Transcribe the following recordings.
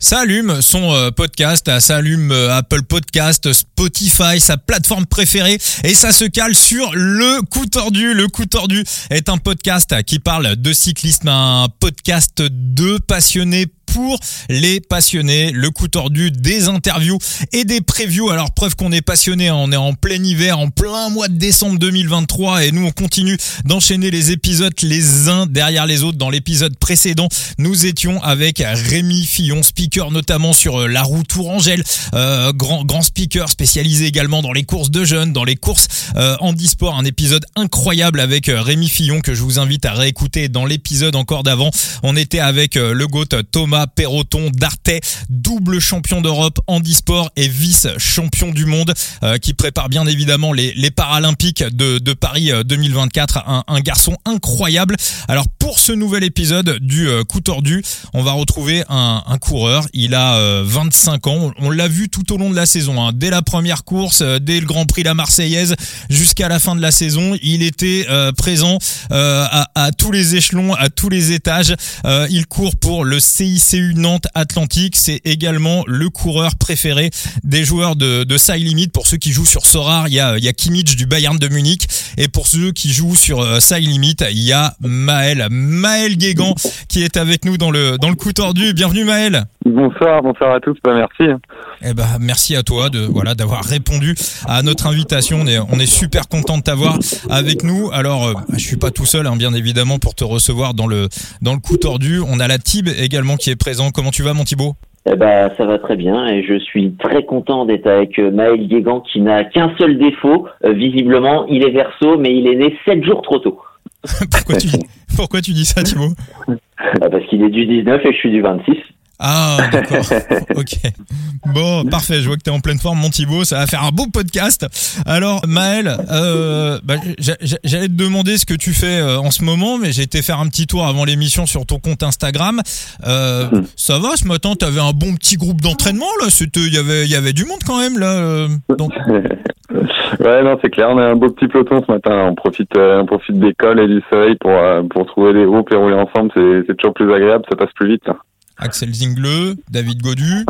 s'allume son euh, podcast, s'allume euh, Apple Podcast, Spotify, sa plateforme préférée et ça se cale sur le coup tordu. Le coup tordu est un podcast qui parle de cyclisme, un podcast de passionnés pour les passionnés. Le coup tordu des interviews et des previews. Alors preuve qu'on est passionné, hein. on est en plein hiver, en plein mois de décembre 2023 et nous on continue d'enchaîner les épisodes les uns derrière les autres. Dans l'épisode précédent, nous étions avec Rémi Fillon, speaker notamment sur euh, la route Tourangelle, euh, grand grand speaker spécialisé également dans les courses de jeunes, dans les courses euh, handisport. Un épisode incroyable avec euh, Rémi Fillon que je vous invite à réécouter dans l'épisode encore d'avant. On était avec le GOAT Thomas Perroton d'Artet, double champion d'Europe handisport et vice-champion du monde, euh, qui prépare bien évidemment les, Paralympiques de, de Paris 2024. Euh, un, garçon incroyable. Alors pour ce nouvel épisode du euh, coup tordu, on va retrouver un, coureur. Il a 25 ans. On l'a vu tout au long de la saison, hein. dès la première course, dès le Grand Prix la Marseillaise, jusqu'à la fin de la saison. Il était présent à, tous les échelons, à tous les étages. il court pour le CIC CU Nantes Atlantique. C'est également le coureur préféré des joueurs de, de Side Limit. Pour ceux qui jouent sur Sorar, il y a, il y a Kimmich du Bayern de Munich. Et pour ceux qui jouent sur euh, Side Limit, il y a Maël. Maël Guégan qui est avec nous dans le, dans le coup tordu. Bienvenue Maël. Bonsoir, bonsoir à tous. Bah, merci. Eh ben, merci à toi de voilà d'avoir répondu à notre invitation. On est, on est super content de t'avoir avec nous. Alors, euh, je suis pas tout seul, hein, bien évidemment, pour te recevoir dans le dans le coup tordu. On a la Tib également qui est présent. Comment tu vas, mon Thibaut? Eh ben, ça va très bien et je suis très content d'être avec euh, Maël Guégan qui n'a qu'un seul défaut. Euh, visiblement, il est verso, mais il est né sept jours trop tôt. pourquoi, tu, pourquoi tu dis ça, Thibaut? Bah, Parce qu'il est du 19 et je suis du 26. Ah, d'accord. ok. Bon, parfait. Je vois que tu es en pleine forme, mon Thibaut. Ça va faire un beau podcast. Alors, Maël, euh, bah, j'allais te demander ce que tu fais euh, en ce moment, mais j'ai été faire un petit tour avant l'émission sur ton compte Instagram. Euh, hmm. Ça va, ce matin, tu avais un bon petit groupe d'entraînement, là? Il y avait, y avait du monde quand même, là euh, donc... Ouais, non, c'est clair. On a un beau petit peloton ce matin. On profite, on profite d'école et du soleil pour, pour trouver des groupes et rouler ensemble. C'est toujours plus agréable. Ça passe plus vite. Là. Axel Zingle, David Godu.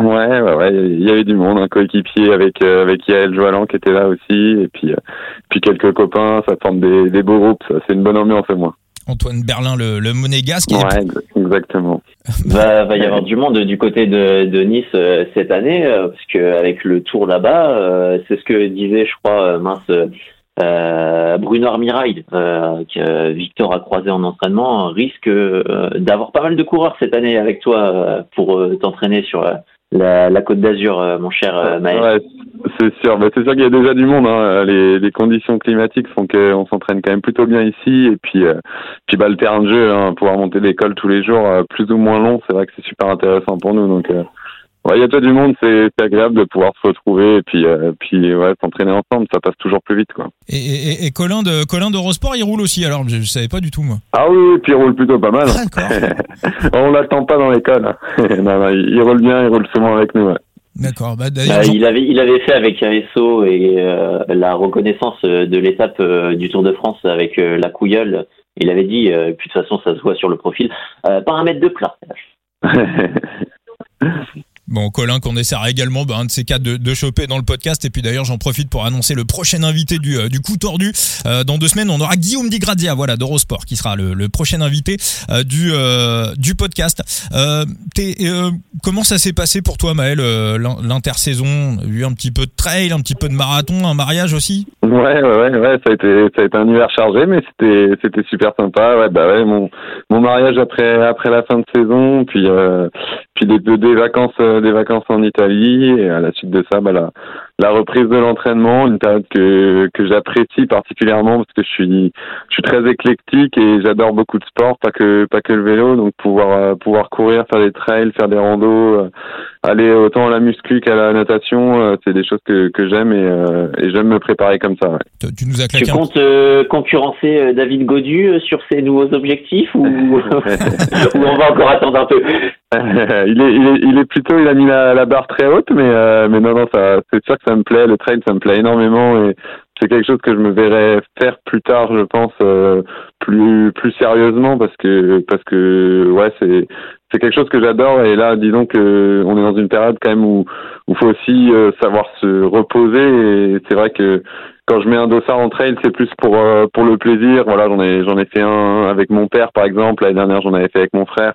Ouais, ouais, ouais, il y avait du monde, un coéquipier avec euh, avec Yael Joalan qui était là aussi, et puis euh, puis quelques copains, ça forme des, des beaux groupes, ça c'est une bonne ambiance et moi. Antoine Berlin, le, le monégasque. Ouais, exactement. va, va y avoir du monde du côté de, de Nice euh, cette année, parce que avec le tour là-bas, c'est ce que disait, je crois, mince euh, Bruno Armirail, euh, que Victor a croisé en entraînement, risque euh, d'avoir pas mal de coureurs cette année avec toi euh, pour t'entraîner sur la, Côte d'Azur, mon cher Maël. Ouais, c'est sûr. Bah, c'est sûr qu'il y a déjà du monde. Hein. Les, les, conditions climatiques font qu'on s'entraîne quand même plutôt bien ici. Et puis, puis bah, le terrain de jeu, hein, pouvoir monter l'école tous les jours, plus ou moins long, c'est vrai que c'est super intéressant pour nous. Donc Ouais, il y a tout du monde, c'est agréable de pouvoir se retrouver et puis euh, puis ouais, s'entraîner ensemble, ça passe toujours plus vite quoi. Et, et, et Colin de Colin d'Eurosport, il roule aussi alors, je, je, savais pas du tout moi. Ah oui, et puis il roule plutôt pas mal. Ah, On l'attend pas dans l'école. Hein. non, non, il, roule bien, il roule souvent avec nous. Ouais. D'accord. Bah, bah, il avait il avait fait avec un SO et euh, la reconnaissance de l'étape euh, du Tour de France avec euh, la couilleule. Il avait dit, puis de toute façon ça se voit sur le profil, paramètre de plat. Bon, Colin, qu'on essaiera également bah, un de ces cas de, de, choper dans le podcast. Et puis d'ailleurs, j'en profite pour annoncer le prochain invité du, euh, du coup tordu. Euh, dans deux semaines, on aura Guillaume Di Grazia, voilà, d'Eurosport, qui sera le, le prochain invité euh, du, euh, du podcast. Euh, comment ça s'est passé pour toi, Maël, l'intersaison? Eu un petit peu de trail, un petit peu de marathon, un mariage aussi? Ouais, ouais, ouais, ouais, ça a été, ça a été un hiver chargé, mais c'était, c'était super sympa. Ouais, bah ouais, mon, mon mariage après, après la fin de saison, puis, puis des, des vacances des vacances en Italie et à la suite de ça, bah, la, la reprise de l'entraînement, une période que, que j'apprécie particulièrement parce que je suis, je suis très éclectique et j'adore beaucoup de sport, pas que, pas que le vélo, donc pouvoir, euh, pouvoir courir, faire des trails, faire des randos, euh, aller autant à la muscu qu'à la natation, euh, c'est des choses que, que j'aime et, et j'aime me préparer comme ça. Ouais. Tu nous as claqué tu comptes concurrencer David Godu sur ses nouveaux objectifs ou, ou on va encore attendre un peu? Il, est, il, est, il est plutôt, il a mis la, la barre très haute, mais, euh, mais non, non, ça, c'est sûr que ça me plaît. Le trail, ça me plaît énormément et c'est quelque chose que je me verrais faire plus tard, je pense, euh, plus plus sérieusement parce que parce que ouais, c'est c'est quelque chose que j'adore et là disons que on est dans une période quand même où il faut aussi savoir se reposer et c'est vrai que quand je mets un dossard en trail, c'est plus pour euh, pour le plaisir. Voilà, j'en ai j'en ai fait un avec mon père par exemple. L'année dernière, j'en avais fait avec mon frère.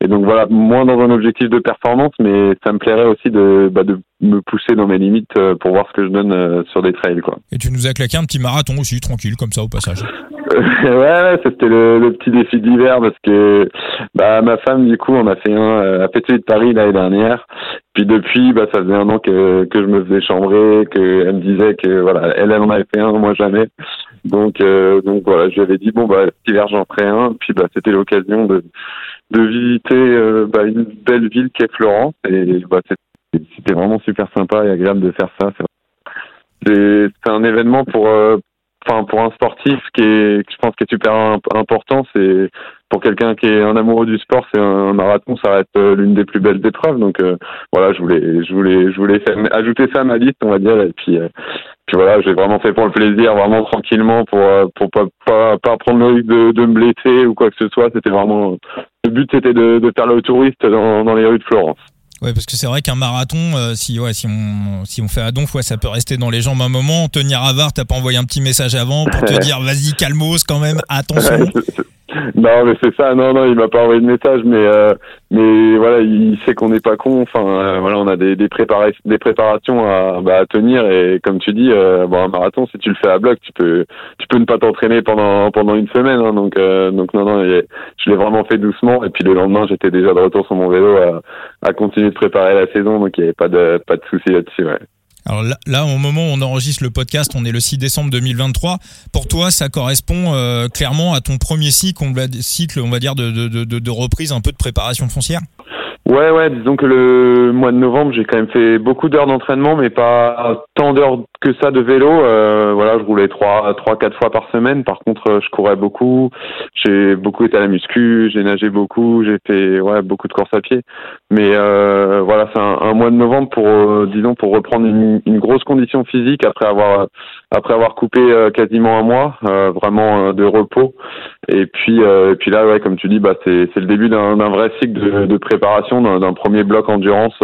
Et donc voilà, moins dans un objectif de performance, mais ça me plairait aussi de bah, de me pousser dans mes limites euh, pour voir ce que je donne euh, sur des trails quoi. Et tu nous as claqué un petit marathon aussi, tranquille comme ça au passage. ouais, ouais c'était le, le, petit défi d'hiver parce que bah ma femme du coup on a fait un a fait celui de Paris l'année dernière puis depuis, bah, ça faisait un an que, que je me faisais chambrer, qu'elle me disait que voilà, elle, elle en avait fait un, moi jamais. Donc, euh, donc voilà, je lui avais dit bon bah cet hiver j'en ferai un. Puis bah c'était l'occasion de de visiter euh, bah, une belle ville qui est Florence et bah, c'était vraiment super sympa et agréable de faire ça. C'est un événement pour euh, enfin pour un sportif qui est, je pense, qui est super important. C'est pour quelqu'un qui est un amoureux du sport, c'est un, marathon, ça reste euh, l'une des plus belles épreuves. Donc euh, voilà, je voulais, je voulais, je voulais ajouter ça à ma liste, on va dire. Et puis, euh, puis voilà, j'ai vraiment fait pour le plaisir, vraiment tranquillement, pour pour pas pas, pas prendre le risque de, de me blesser ou quoi que ce soit. C'était vraiment le but, c'était de, de faire le touriste dans, dans les rues de Florence. Ouais, parce que c'est vrai qu'un marathon, euh, si ouais, si on si on fait à donf, ouais, ça peut rester dans les jambes un moment. Tenir Avard, t'as pas envoyé un petit message avant pour te dire, vas-y, calmos quand même, attention. Non, mais c'est ça. Non, non, il m'a pas envoyé de message, mais euh, mais voilà, il sait qu'on n'est pas con. Enfin, euh, voilà, on a des des, des préparations à, bah, à tenir et comme tu dis, euh, bon, un marathon, si tu le fais à bloc, tu peux tu peux ne pas t'entraîner pendant pendant une semaine. Hein, donc donc non, non, je l'ai vraiment fait doucement. Et puis le lendemain, j'étais déjà de retour sur mon vélo à, à continuer de préparer la saison, donc il n'y avait pas de pas de souci là-dessus. Ouais. Alors là, au moment où on enregistre le podcast, on est le 6 décembre 2023. Pour toi, ça correspond euh, clairement à ton premier cycle, on va, dire, de, de reprise, un peu de préparation foncière? Ouais, ouais, disons que le mois de novembre, j'ai quand même fait beaucoup d'heures d'entraînement, mais pas tant d'heures que ça de vélo. Euh, voilà, je roulais trois, trois, quatre fois par semaine. Par contre, je courais beaucoup. J'ai beaucoup été à la muscu, j'ai nagé beaucoup, j'ai fait ouais beaucoup de courses à pied. Mais euh, voilà, c'est un, mois de novembre pour, euh, disons, pour reprendre une, grosse condition physique après avoir après avoir coupé euh, quasiment un mois, euh, vraiment de repos. Et puis, et puis là, ouais, comme tu dis, bah c'est c'est le début d'un vrai cycle de préparation d'un premier bloc endurance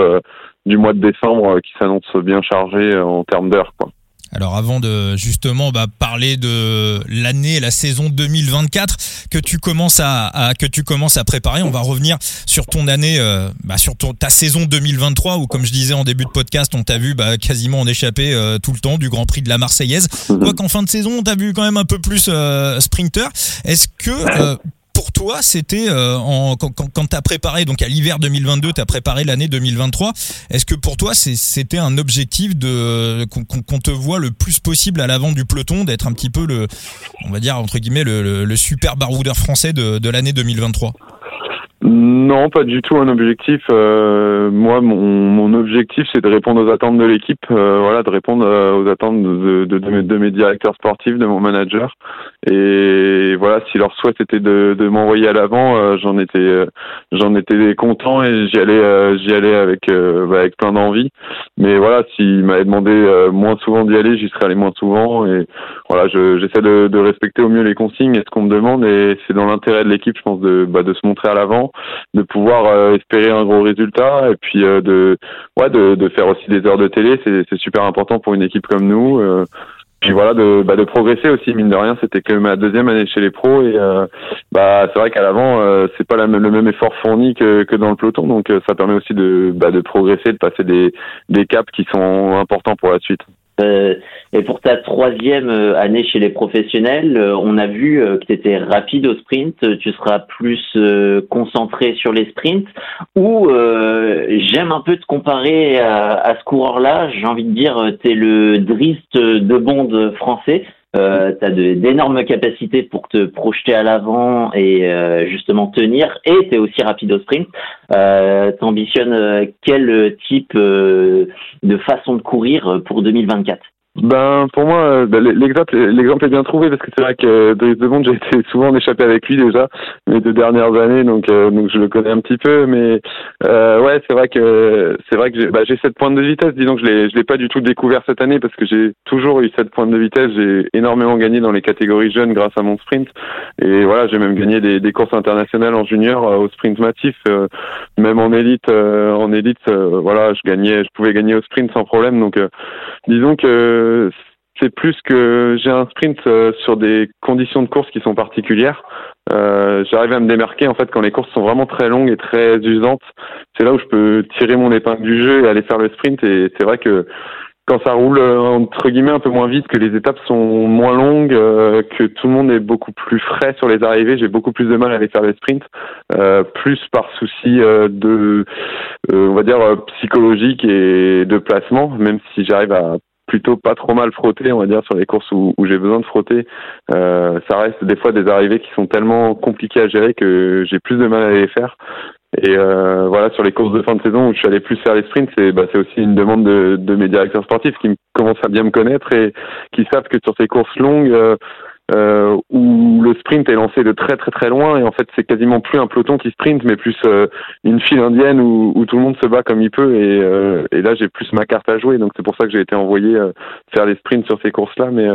du mois de décembre qui s'annonce bien chargé en termes d'heures, quoi. Alors avant de justement bah, parler de l'année, la saison 2024 que tu commences à, que tu commences à préparer, on va revenir sur ton année, euh, bah, sur ton, ta saison 2023 où comme je disais en début de podcast, on t'a vu bah, quasiment en échapper euh, tout le temps du Grand Prix de la Marseillaise. Quoi qu'en fin de saison, on t'a vu quand même un peu plus euh, sprinter. Est-ce que pour toi, c'était euh, quand, quand, tu as préparé, donc à l'hiver 2022, tu as préparé l'année 2023, est-ce que pour toi, c'était un objectif de qu'on te voit le plus possible à l'avant du peloton, d'être un petit peu le, on va dire, entre guillemets, le, le, super baroudeur français de, de l'année 2023 non, pas du tout un objectif. Euh, moi, mon, objectif, c'est de répondre aux attentes de l'équipe. Euh, voilà, de répondre euh, aux attentes de, mes directeurs sportifs, de mon manager. Et voilà, si leur souhait était de, m'envoyer à l'avant, j'en étais, j'en étais content et j'y allais, j'y allais avec, bah, avec plein d'envie. Mais voilà, s'il m'avait demandé moins souvent d'y aller, j'y serais allé moins souvent. Et voilà, j'essaie de, de respecter au mieux les consignes et ce qu'on me demande. Et c'est dans l'intérêt de l'équipe, je pense, de, bah, de se montrer à l'avant de pouvoir euh, espérer un gros résultat et puis euh, de ouais de, de, faire aussi des heures de télé. C'est super important pour une équipe comme nous euh, puis voilà de bah, de progresser aussi mine de rien. C'était que ma deuxième année chez les pros et bah c'est vrai qu'à l'avant c'est pas le même effort fourni que, que dans le peloton. Donc ça permet aussi de bah, de progresser de passer des des caps qui sont importants pour la suite euh, et pour ta troisième euh, année chez les professionnels, euh, on a vu que tu rapide au sprint, tu seras plus concentré sur les sprints, ou j'aime un peu te comparer à, ce coureur-là, j'ai envie de dire, tu le Drist de Bond français, euh, d'énormes capacités pour te projeter à l'avant et justement tenir, et tu es aussi rapide au sprint. Euh, ambitionnes quel type de façon de courir pour 2024 Ben pour moi, euh, ben, l'exemple l'exemple est bien trouvé parce que c'est vrai que Dries de Bond, j'ai été souvent en échappé avec lui déjà mes deux dernières années, donc euh, donc je le connais un petit peu, mais euh, ouais c'est vrai que c'est vrai que j'ai bah, j'ai cette pointe de vitesse. Disons que je l'ai je l'ai pas du tout découvert cette année parce que j'ai toujours eu cette pointe de vitesse. J'ai énormément gagné dans les catégories jeunes grâce à mon sprint et voilà j'ai même gagné des, des courses internationales en junior au sprint massif, même en élite en élite voilà je gagnais je pouvais gagner au sprint sans problème donc disons que c'est plus que j'ai un sprint euh, sur des conditions de course qui sont particulières. Euh, J'arrive à me démarquer en fait quand les courses sont vraiment très longues et très usantes. C'est là où je peux tirer mon épingle du jeu et aller faire le sprint. Et c'est vrai que quand ça roule euh, entre guillemets un peu moins vite, que les étapes sont moins longues, euh, que tout le monde est beaucoup plus frais sur les arrivées, j'ai beaucoup plus de mal à aller faire les sprints, euh, plus par souci de, on va dire psychologique et de placement, même si j'arrive à plutôt pas trop mal frotté, on va dire, sur les courses où, j'ai besoin de frotter. Euh, ça reste des fois des arrivées qui sont tellement compliquées à gérer que j'ai plus de mal à les faire. Et euh, voilà, sur les courses de fin de saison où je suis allé plus faire les sprints, c'est bah, aussi une demande de, de mes directeurs sportifs qui commencent à bien me connaître et qui savent que sur ces courses longues, euh, euh, où le sprint est lancé de très très très loin. Et en fait c'est quasiment plus un peloton qui sprint mais plus euh, une file indienne où, tout le monde se bat comme il peut. Et, euh, et là j'ai plus ma carte à jouer. Donc c'est pour ça que j'ai été envoyé euh, faire les sprints sur ces courses là mais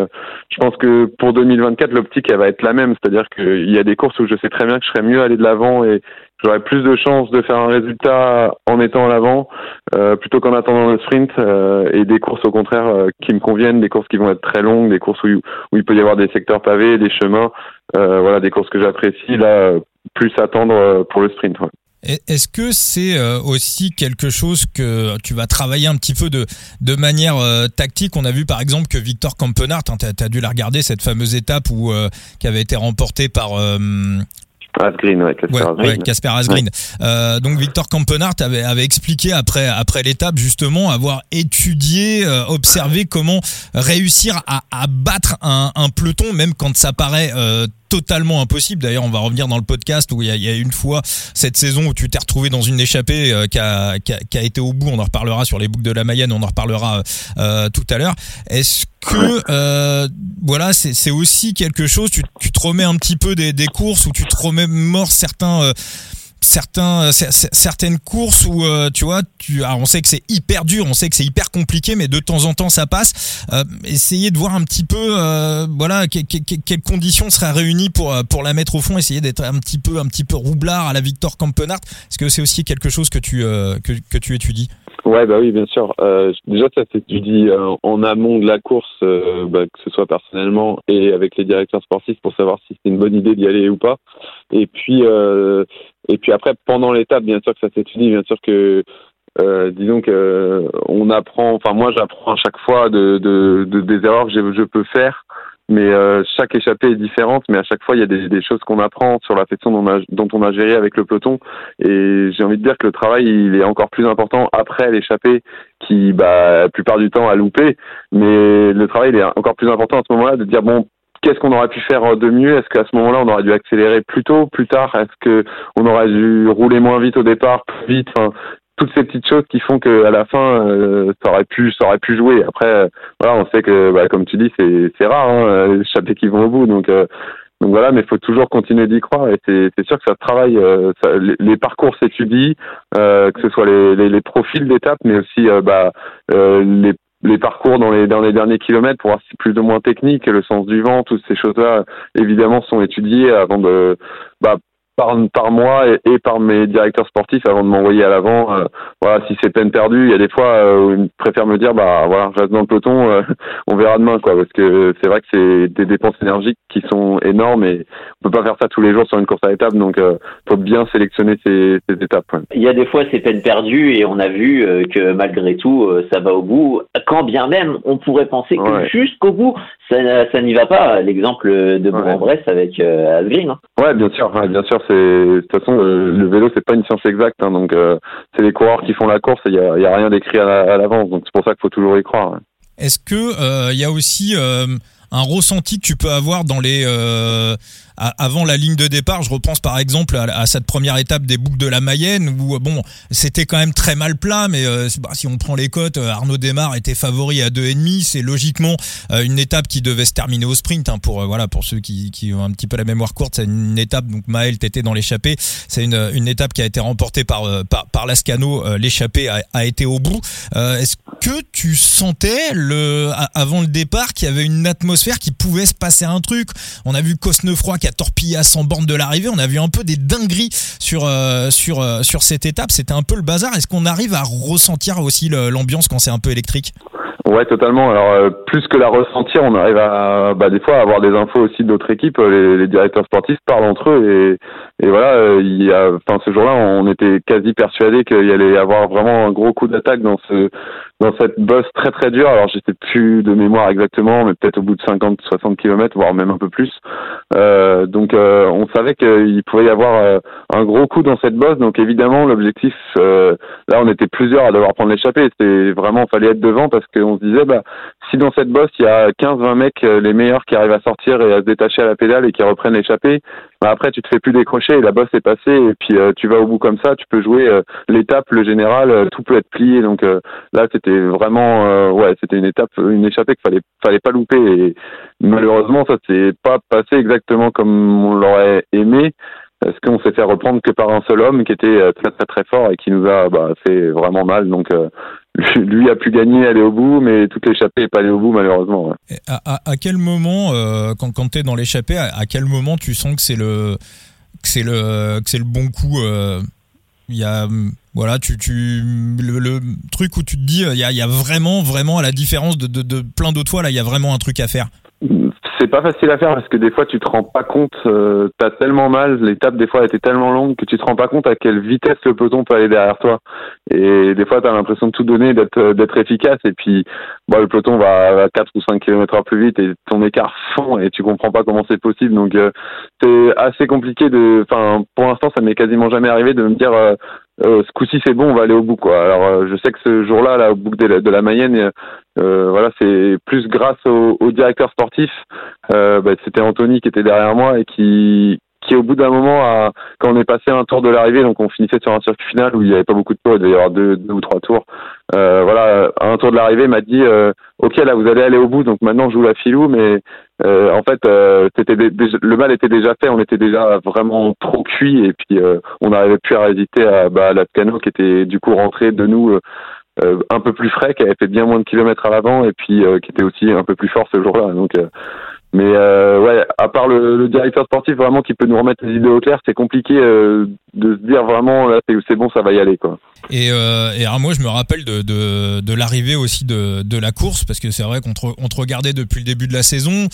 je pense que pour 2024 l'optique elle va être la même. C'est-à-dire qu'il y a des courses où je sais très bien que je serais mieux aller de l'avant et j'aurais plus de chances de faire un résultat en étant à l'avant euh, plutôt qu'en attendant le sprint euh, et des courses au contraire euh, qui me conviennent, des courses qui vont être très longues, des courses où, où il peut y avoir des secteurs pavés, des chemins, voilà des courses que j'apprécie là plus attendre pour le sprint. Est-ce que c'est aussi quelque chose que tu vas travailler un petit peu de, de manière tactique? On a vu par exemple que Victor Campenart, hein, tu as, dû la regarder, cette fameuse étape où, qui avait été remportée par Asgreen, ouais, Casper Asgreen. Euh, donc Victor Campenart avait, avait expliqué après après l'étape justement avoir étudié, euh, observé comment réussir à, à battre un, un, peloton même quand ça paraît euh, totalement impossible. D'ailleurs, on va revenir dans le podcast où il y a, il y a une fois cette saison où tu t'es retrouvé dans une échappée euh, qui, a, qui, a, qui, a, été au bout. On en reparlera sur les boucles de la Mayenne, on en reparlera euh, tout à l'heure. Est-ce que euh, voilà, c'est aussi quelque chose. Tu, tu, te remets un petit peu des, des courses où tu te remémores certains euh, certains euh, certaines courses où euh, tu vois tu on sait que c'est hyper dur on sait que c'est hyper compliqué mais de temps en temps ça passe euh, essayer de voir un petit peu voilà quelles conditions seraient réunies pour pour la mettre au fond essayer d'être un petit peu un petit peu roublard à la Victor Campenart est-ce que c'est aussi quelque chose que tu que, que tu étudies? Ouais, bah oui, bien sûr. Déjà, ça s'étudie euh, en amont de la course, bah, que ce soit personnellement et avec les directeurs sportifs pour savoir si c'est une bonne idée d'y aller ou pas. Et puis, et puis après, pendant l'étape, bien sûr que ça s'étudie, bien sûr que euh, disons que on apprend, enfin moi j'apprends à chaque fois de, de, de des erreurs que je peux faire mais euh, chaque échappée est différente, mais à chaque fois il y a des, des choses qu'on apprend sur la façon dont on, a, dont on a géré avec le peloton. Et j'ai envie de dire que le travail il est encore plus important après l'échappée, qui bah, la plupart du temps a loupé, mais le travail il est encore plus important à ce moment-là de dire bon qu'est-ce qu'on aurait pu faire de mieux? Est-ce qu'à ce moment-là, on aurait dû accélérer plus tôt, plus tard? Est-ce que on aurait dû rouler moins vite au départ, plus vite? Enfin, toutes ces petites choses qui font que à la fin euh, ça aurait pu ça aurait pu jouer. Après euh, voilà on sait que bah, comme tu dis c'est c'est rare hein, les chapeaux qui vont au bout. Donc euh, donc voilà mais il faut toujours continuer d'y croire et c'est sûr que ça travaille ça, les, parcours s'étudient que ce soit les les, les profils d'étapes mais aussi bah les les parcours dans les, dans les derniers kilomètres pour voir si plus ou moins technique, le sens du vent, toutes ces choses-là, évidemment, sont étudiées avant de, bah, par, par moi et, par mes directeurs sportifs avant de m'envoyer à l'avant. Euh, voilà, si c'est peine perdue, il y a des fois euh, où ils préfèrent me dire bah voilà, reste dans le peloton, euh, on verra demain quoi, parce que c'est vrai que c'est des dépenses énergiques qui sont énormes et on peut pas faire ça tous les jours sur une course à étapes, donc faut bien sélectionner ces, ces étapes. Il y a des fois c'est peine perdue et on a vu que malgré tout ça va au bout. Quand bien même on pourrait penser que jusqu'au bout ça, ça n'y va pas. L'exemple de Bourg-en-Bresse avec Asgreen. Hein. Ouais, bien sûr, bien sûr de toute façon le, vélo c'est pas une science exacte, hein, donc euh, c'est les coureurs qui font la course et il y a, rien d'écrit à, l'avance, donc c'est pour ça qu'il faut toujours y croire. Est-ce que il euh, y a aussi euh, un ressenti que tu peux avoir dans les avant la ligne de départ. Je repense par exemple à, cette première étape des boucles de la Mayenne où bon, c'était quand même très mal plat, mais euh, bah, si on prend les cotes, euh, Arnaud Desmar était favori à deux et demi. C'est logiquement euh, une étape qui devait se terminer au sprint. Hein, pour voilà, pour ceux qui, qui, ont un petit peu la mémoire courte, c'est une étape. Donc Maël, t'étais dans l'échappée. C'est une, une étape qui a été remportée par par, par Lascano. L'échappée a, a, été au bout. Est-ce que tu sentais le avant le départ qu'il y avait une atmosphère qui pouvait se passer un truc On a vu Cosnefroy qui a torpillé à 100 bornes de l'arrivée. On a vu un peu des dingueries sur euh, sur euh, sur cette étape. C'était un peu le bazar. Est-ce qu'on arrive à ressentir aussi l'ambiance quand c'est un peu électrique? Ouais, totalement. Alors euh, plus que la ressentir, on arrive à bah, des fois à avoir des infos aussi d'autres équipes. Les, les, directeurs sportifs parlent entre eux et, voilà. Il y a, enfin ce jour-là, on était quasi persuadé qu'il y allait avoir vraiment un gros coup d'attaque dans ce dans cette bosse très très dure. Alors j'étais plus de mémoire exactement, mais peut-être au bout de 50, 60 km, voire même un peu plus. Euh, donc euh, on savait qu'il pouvait y avoir euh, un gros coup dans cette bosse. Donc évidemment l'objectif, euh, là on était plusieurs à devoir prendre l'échappée. C'était vraiment fallait être devant parce qu'on se disait bah si dans cette bosse il y a 15-20 mecs les meilleurs qui arrivent à sortir et à se détacher à la pédale et qui reprennent l'échappée, bah après tu te fais plus décrocher la bosse est passée et puis tu vas au bout comme ça. Tu peux jouer l'étape, le général, tout peut être plié. Donc là c'était vraiment euh, ouais c'était une étape une échappée qu'il fallait fallait pas louper et malheureusement ça s'est pas passé exactement comme on l'aurait aimé parce qu'on s'est fait reprendre que par un seul homme qui était euh, très très très fort et qui nous a bah, fait vraiment mal donc euh, lui a pu gagner aller au bout mais toute l'échappée n'est pas allée au bout malheureusement à, quel moment quand, quand tu es dans l'échappée à, quel moment tu sens que c'est le que c'est le que c'est le bon coup il y a voilà, tu, tu le, truc où tu te dis, il y a, y a, vraiment, vraiment, à la différence de, de, de plein d'autres fois, là, il y a vraiment un truc à faire? C'est pas facile à faire parce que des fois tu te rends pas compte, euh, t'as tellement mal, l'étape des fois était tellement longue que tu te rends pas compte à quelle vitesse le peloton peut aller derrière toi. Et des fois t'as l'impression de tout donner, d'être d'être efficace et puis bon, le peloton va à 4 ou 5 km heure plus vite et ton écart fond et tu comprends pas comment c'est possible. Donc euh, c'est assez compliqué de, enfin pour l'instant ça m'est quasiment jamais arrivé de me dire euh, euh, ce coup-ci c'est bon, on va aller au bout quoi. Alors euh, je sais que ce jour-là, là, au bout de la, de la Mayenne, euh, voilà, c'est plus grâce au, au directeur sportif. Euh, bah, c'était Anthony qui était derrière moi et qui qui au bout d'un moment, a, quand on est passé un tour de l'arrivée, donc on finissait sur un circuit final où il n'y avait pas beaucoup de tours, il devait y avoir deux, deux ou trois tours. Euh, voilà, un tour de l'arrivée m'a dit, euh, ok là vous allez aller au bout, donc maintenant je joue la filou, mais euh, en fait c'était le mal était déjà fait, on était déjà vraiment trop cuit et puis on n'arrivait plus à résister à, bah, à la Scano qui était du coup rentrée de nous. un peu plus frais, qui avait fait bien moins de kilomètres à l'avant et puis qui était aussi un peu plus fort ce jour-là. Donc mais euh, ouais, à part le, le, directeur sportif vraiment qui peut nous remettre les idées au clair, c'est compliqué euh, de se dire vraiment là c'est bon, ça va y aller quoi. Et, euh, et alors moi je me rappelle de, de, de l'arrivée aussi de, de la course parce que c'est vrai qu'on te, on te regardait depuis le début de la saison.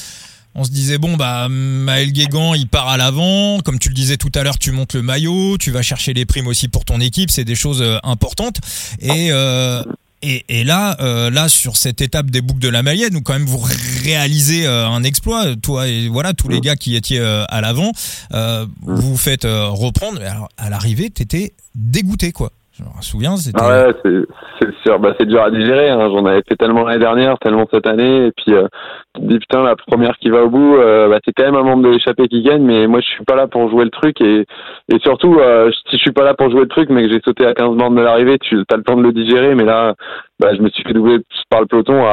On se disait bon bah Maël Guégan il part à l'avant, comme tu le disais tout à l'heure tu montes le maillot, tu vas chercher les primes aussi pour ton équipe, c'est des choses euh, importantes et euh, et, et, là, euh, là sur cette étape des boucles de la Mayenne, où quand même vous réalisez euh, un exploit, toi et voilà tous les gars qui étaient euh, à l'avant, vous vous faites reprendre. Alors à l'arrivée, t'étais dégoûté quoi. Je me souviens, c'était. Ah ouais, c'est sûr, bah, c'est dur à digérer. Hein. J'en avais fait tellement l'année dernière, tellement cette année, et puis euh, tu te dis putain, la première qui va au bout, euh, bah, c'est quand même un membre de l'échappée qui gagne, mais moi je suis pas là pour jouer le truc, et, surtout, euh, si je suis pas là pour jouer le truc, mais que j'ai sauté à 15 bandes de l'arrivée, tu as le temps de le digérer, mais là, bah, je me suis fait doubler par le peloton,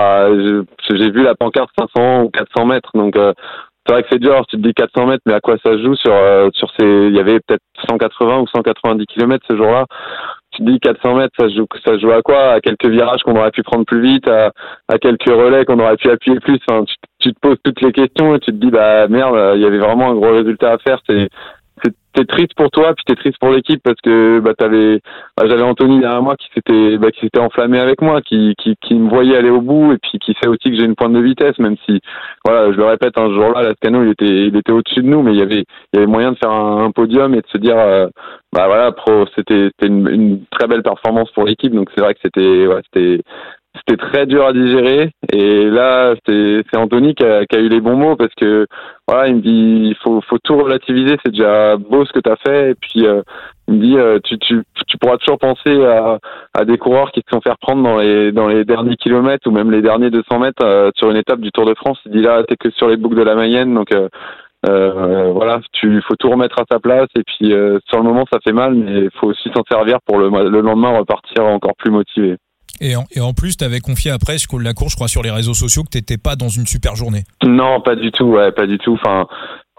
j'ai vu la pancarte 500 ou 400 mètres, donc c'est vrai que c'est dur, tu te dis 400 mètres, mais à quoi ça joue sur sur ces, il y avait peut-être 180 ou 190 km ce jour-là tu te dis 400 mètres, ça joue, ça joue à quoi? À quelques virages qu'on aurait pu prendre plus vite, à, à quelques relais qu'on aurait pu appuyer plus. Enfin, tu, tu, te poses toutes les questions et tu te dis bah merde, il y avait vraiment un gros résultat à faire. C'est t'es triste pour toi puis t'es triste pour l'équipe parce que bah t'avais bah, j'avais Anthony derrière moi qui s'était bah, qui s'était enflammé avec moi qui, qui qui me voyait aller au bout et puis qui sait aussi que j'ai une pointe de vitesse même si voilà je le répète un jour-là Lascano il était il était au-dessus de nous mais il y avait il y avait moyen de faire un, podium et de se dire euh, bah voilà pro c'était c'était une, une, très belle performance pour l'équipe donc c'est vrai que c'était ouais, c'était c'était très dur à digérer. Et là, c'est Anthony qui a, qui a, eu les bons mots parce que voilà, il me dit il faut, faut tout relativiser. C'est déjà beau ce que tu as fait. Et puis euh, il me dit euh, tu, tu, tu pourras toujours penser à, à des coureurs qui se sont fait reprendre dans les dans les derniers kilomètres ou même les derniers 200 mètres sur une étape du Tour de France. Il dit là, t'es que sur les boucles de la Mayenne, donc euh, voilà, tu faut tout remettre à sa place et puis euh, sur le moment ça fait mal, mais il faut aussi s'en servir pour le, le lendemain repartir encore plus motivé. Et en, plus, tu avais confié après la je crois, sur les réseaux sociaux que tu n'étais pas dans une super journée. Non, pas du tout, pas du tout. Enfin,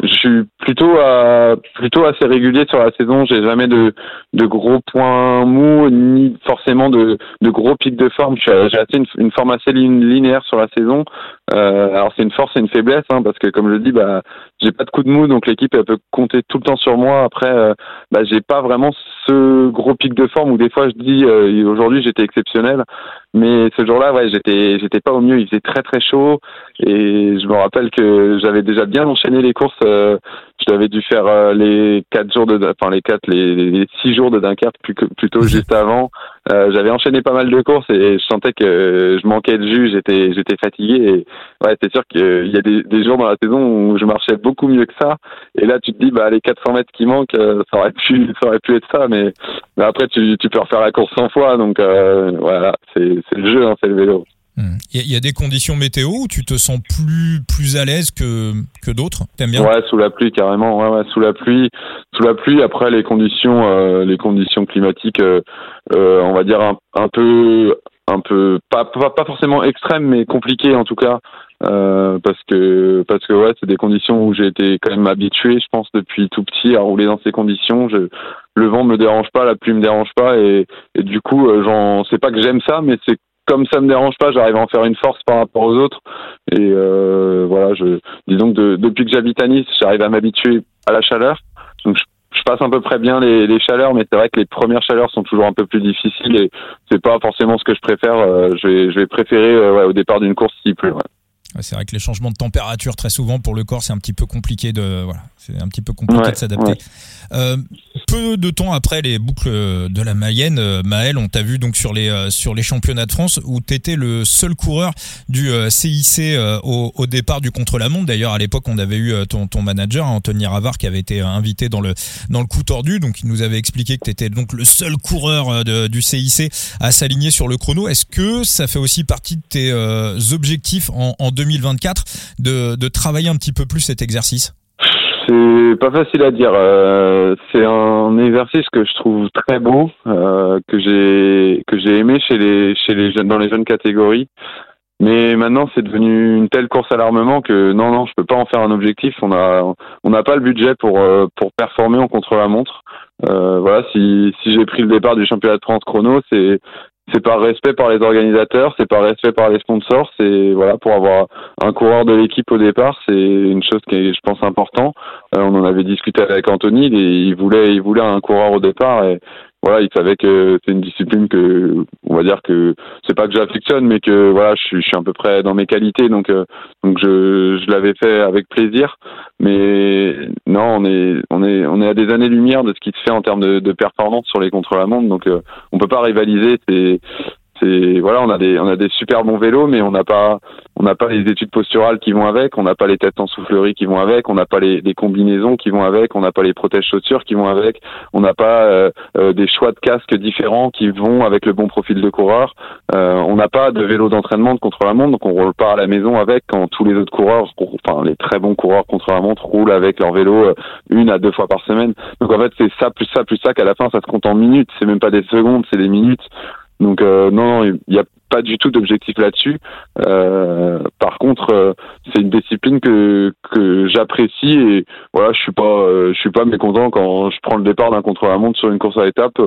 je suis plutôt euh, plutôt assez régulier sur la saison. J'ai jamais de, gros points mous ni forcément de, gros pics de forme. J'ai assez une, forme assez linéaire sur la saison. Euh, alors c'est une force et une faiblesse hein, parce que comme je le dis, bah j'ai pas de coup de mou donc l'équipe peut compter tout le temps sur moi. Après, euh, bah j'ai pas vraiment ce gros pic de forme où des fois je dis euh, aujourd'hui j'étais exceptionnel, mais ce jour-là ouais j'étais j'étais pas au mieux. Il faisait très très chaud et je me rappelle que j'avais déjà bien enchaîné les courses euh, j'avais dû faire euh, les quatre jours de, enfin les quatre, les, six jours de Dunkerque plutôt juste avant. Euh, j'avais enchaîné pas mal de courses et je sentais que je manquais de jus, j'étais, j'étais fatigué. Et ouais, c'est sûr qu'il y a des, des, jours dans la saison où je marchais beaucoup mieux que ça. Et là, tu te dis, bah les 400 mètres qui manquent, ça aurait pu, ça aurait pu être ça, mais, mais après tu, tu peux refaire la course 100 fois. Donc voilà, c'est, c'est le jeu, hein, c'est le vélo. Hmm. Il y, a des conditions météo où tu te sens plus plus à l'aise que que d'autres? T'aimes bien? Ouais, sous la pluie carrément. Ouais, sous la pluie, sous la pluie. Après les conditions, euh, les conditions climatiques, euh, euh, on va dire un, un, peu, un peu pas, pas pas forcément extrêmes, mais compliquées en tout cas. parce que parce que ouais, c'est des conditions où j'ai été quand même habitué, je pense, depuis tout petit à rouler dans ces conditions. Le vent me dérange pas, la pluie me dérange pas, et, et du coup, j'en, c'est pas que j'aime ça, mais c'est comme ça me dérange pas, j'arrive à en faire une force par rapport aux autres. Et euh, voilà, je disons que depuis que j'habite à Nice, j'arrive à m'habituer à la chaleur. Donc je, passe à peu près bien les, les chaleurs, mais c'est vrai que les premières chaleurs sont toujours un peu plus difficiles et c'est pas forcément ce que je préfère. Euh, je, vais, je vais préférer euh, ouais, au départ d'une course s'il pleut. Ouais. C'est vrai que les changements de température, très souvent, pour le corps, c'est un petit peu compliqué de, voilà, c'est un petit peu compliqué de s'adapter. Euh, peu de temps après les boucles de la Mayenne, euh, Maël, on t'a vu donc sur les euh, sur les championnats de France où t'étais le seul coureur du CIC euh, au, départ du contre-la-montre. D'ailleurs, à l'époque, on avait eu ton, ton manager Anthony Ravard qui avait été invité dans le dans le coup tordu, donc il nous avait expliqué que t'étais donc le seul coureur du CIC à s'aligner sur le chrono. Est-ce que ça fait aussi partie de tes objectifs en, en 2024 de, de travailler un petit peu plus cet exercice? C'est pas facile à dire. Euh, c'est un exercice que je trouve très beau, euh, que j'ai que j'ai aimé chez les chez les jeunes dans les jeunes catégories. Mais maintenant, c'est devenu une telle course à l'armement que non, non, je peux pas en faire un objectif. On a on n'a pas le budget pour euh, pour performer en contre la montre. Euh, voilà, si si j'ai pris le départ du championnat de France chrono, c'est c'est par respect par les organisateurs, c'est par respect par les sponsors, c'est voilà pour avoir un coureur de l'équipe au départ, c'est une chose qui est, je pense, important. Euh, on en avait discuté avec Anthony, il voulait, il voulait un coureur au départ et voilà, il savait que c'est une discipline que, on va dire que c'est pas que j'affectionne, mais que voilà, je suis, je suis à peu près dans mes qualités, donc euh, donc je, je l'avais fait avec plaisir. Mais non, on est on est on est à des années lumière de ce qui se fait en termes de, de performance sur les contre-la-montre, donc euh, on peut pas rivaliser. C'est c'est voilà, on a des on a des super bons vélos, mais on n'a pas on n'a pas les études posturales qui vont avec, on n'a pas les têtes en soufflerie qui vont avec, on n'a pas les, combinaisons qui vont avec, on n'a pas les protèges chaussures qui vont avec, on n'a pas euh, euh, des choix de casques différents qui vont avec le bon profil de coureur. Euh, on n'a pas de vélo d'entraînement de contre-la-montre, donc on roule pas à la maison avec quand tous les autres coureurs, enfin les très bons coureurs contre-la-montre roulent avec leur vélo une à deux fois par semaine. Donc en fait c'est ça plus ça plus ça qu'à la fin ça se compte en minutes, c'est même pas des secondes, c'est des minutes. Donc euh, non, il n'y a pas du tout d'objectif là-dessus. Euh, par contre, euh, c'est une discipline que que j'apprécie et voilà, je suis pas je suis pas mécontent quand je prends le départ d'un contre-la-montre sur une course à étapes.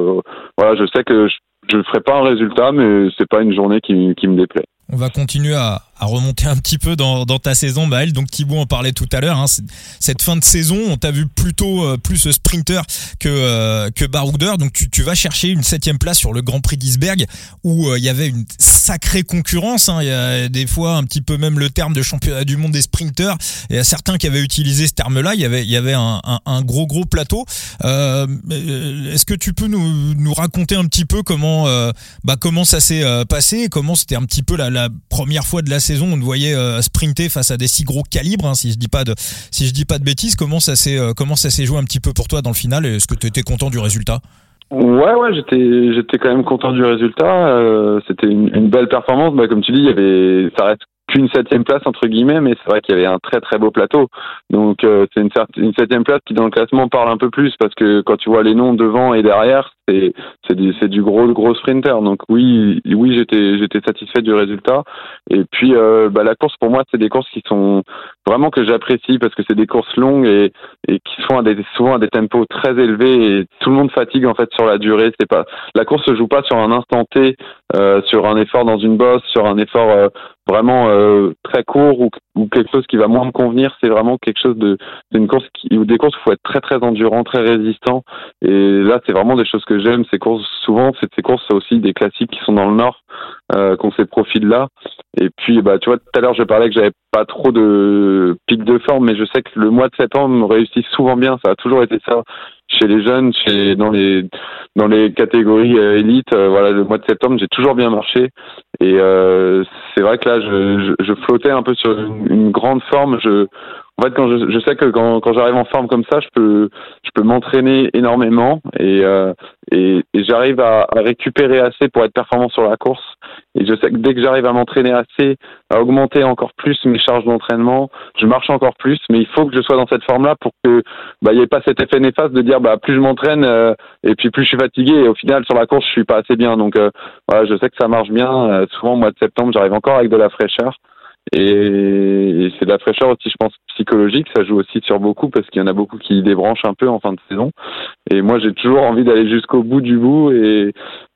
voilà, je sais que je, ne ferai pas un résultat, mais c'est pas une journée qui qui me déplaît. On va continuer à, à remonter un petit peu dans, dans ta saison, Maël. Donc Thibaut en parlait tout à l'heure. Hein, cette fin de saison, on t'a vu plutôt euh, plus sprinter que euh, que baroudeur. Donc tu, tu vas chercher une septième place sur le Grand Prix d'Isberg où euh, il y avait une sacrée concurrence. Hein. Il y a des fois un petit peu même le terme de championnat du monde des sprinters. Il y certains qui avaient utilisé ce terme-là. Il y avait il y avait un, un, gros gros plateau. Est-ce que tu peux nous, nous raconter un petit peu comment bah comment ça s'est passé, comment c'était un petit peu la, la première fois de la saison, on te voyait euh, sprinter face à des si gros calibres, hein, si je dis pas de, si je dis pas de bêtises. Comment ça s'est, euh, comment ça s'est joué un petit peu pour toi dans le final Est-ce que tu étais content du résultat? Ouais, ouais, j'étais, j'étais quand même content du résultat. Euh, c'était une, une, belle performance. Bah, comme tu dis, il y avait, ça reste qu'une septième place entre guillemets, mais c'est vrai qu'il y avait un très très beau plateau. Donc euh, c'est une, septième place qui dans le classement parle un peu plus parce que quand tu vois les noms devant et derrière, c'est c'est du, du gros gros sprinter. Donc oui oui j'étais j'étais satisfait du résultat. Et puis euh, bah, la course pour moi c'est des courses qui sont vraiment que j'apprécie parce que c'est des courses longues et, et qui des, souvent à des tempos très élevés et tout le monde fatigue en fait sur la durée. C'est pas la course se joue pas sur un instant T, euh, sur un effort dans une bosse, sur un effort euh, vraiment euh, très court ou, ou, quelque chose qui va moins me convenir. C'est vraiment quelque chose de une course qui, ou des courses où il faut être très très endurant, très résistant. Et là, c'est vraiment des choses que j'aime. Ces courses, souvent, c'est ces courses, c'est aussi des classiques qui sont dans le nord, euh, qu'on ces profils-là. Et puis, bah, tu vois, tout à l'heure, je parlais que j'avais pas trop de pic de forme, mais je sais que le mois de septembre me réussit souvent bien. Ça a toujours été ça chez les jeunes, chez dans les dans les catégories euh, élites. Euh, voilà, le mois de septembre, j'ai toujours bien marché. Et euh, c'est vrai que là, je, je, flottais un peu sur une, une grande forme. Je en fait, quand je, je sais que quand, quand j'arrive en forme comme ça, je peux, je peux m'entraîner énormément et, euh, et, et j'arrive à, récupérer assez pour être performant sur la course. Et je sais que dès que j'arrive à m'entraîner assez, à augmenter encore plus mes charges d'entraînement, je marche encore plus. Mais il faut que je sois dans cette forme-là pour que bah il n'y ait pas cet effet néfaste de dire bah plus je m'entraîne euh, et puis plus je suis fatigué et au final sur la course je suis pas assez bien. Donc euh, voilà, je sais que ça marche bien. Euh, souvent au mois de septembre, j'arrive encore avec de la fraîcheur. Et, c'est de la fraîcheur aussi, je pense, psychologique. Ça joue aussi sur beaucoup parce qu'il y en a beaucoup qui débranchent un peu en fin de saison. Et moi, j'ai toujours envie d'aller jusqu'au bout du bout. Et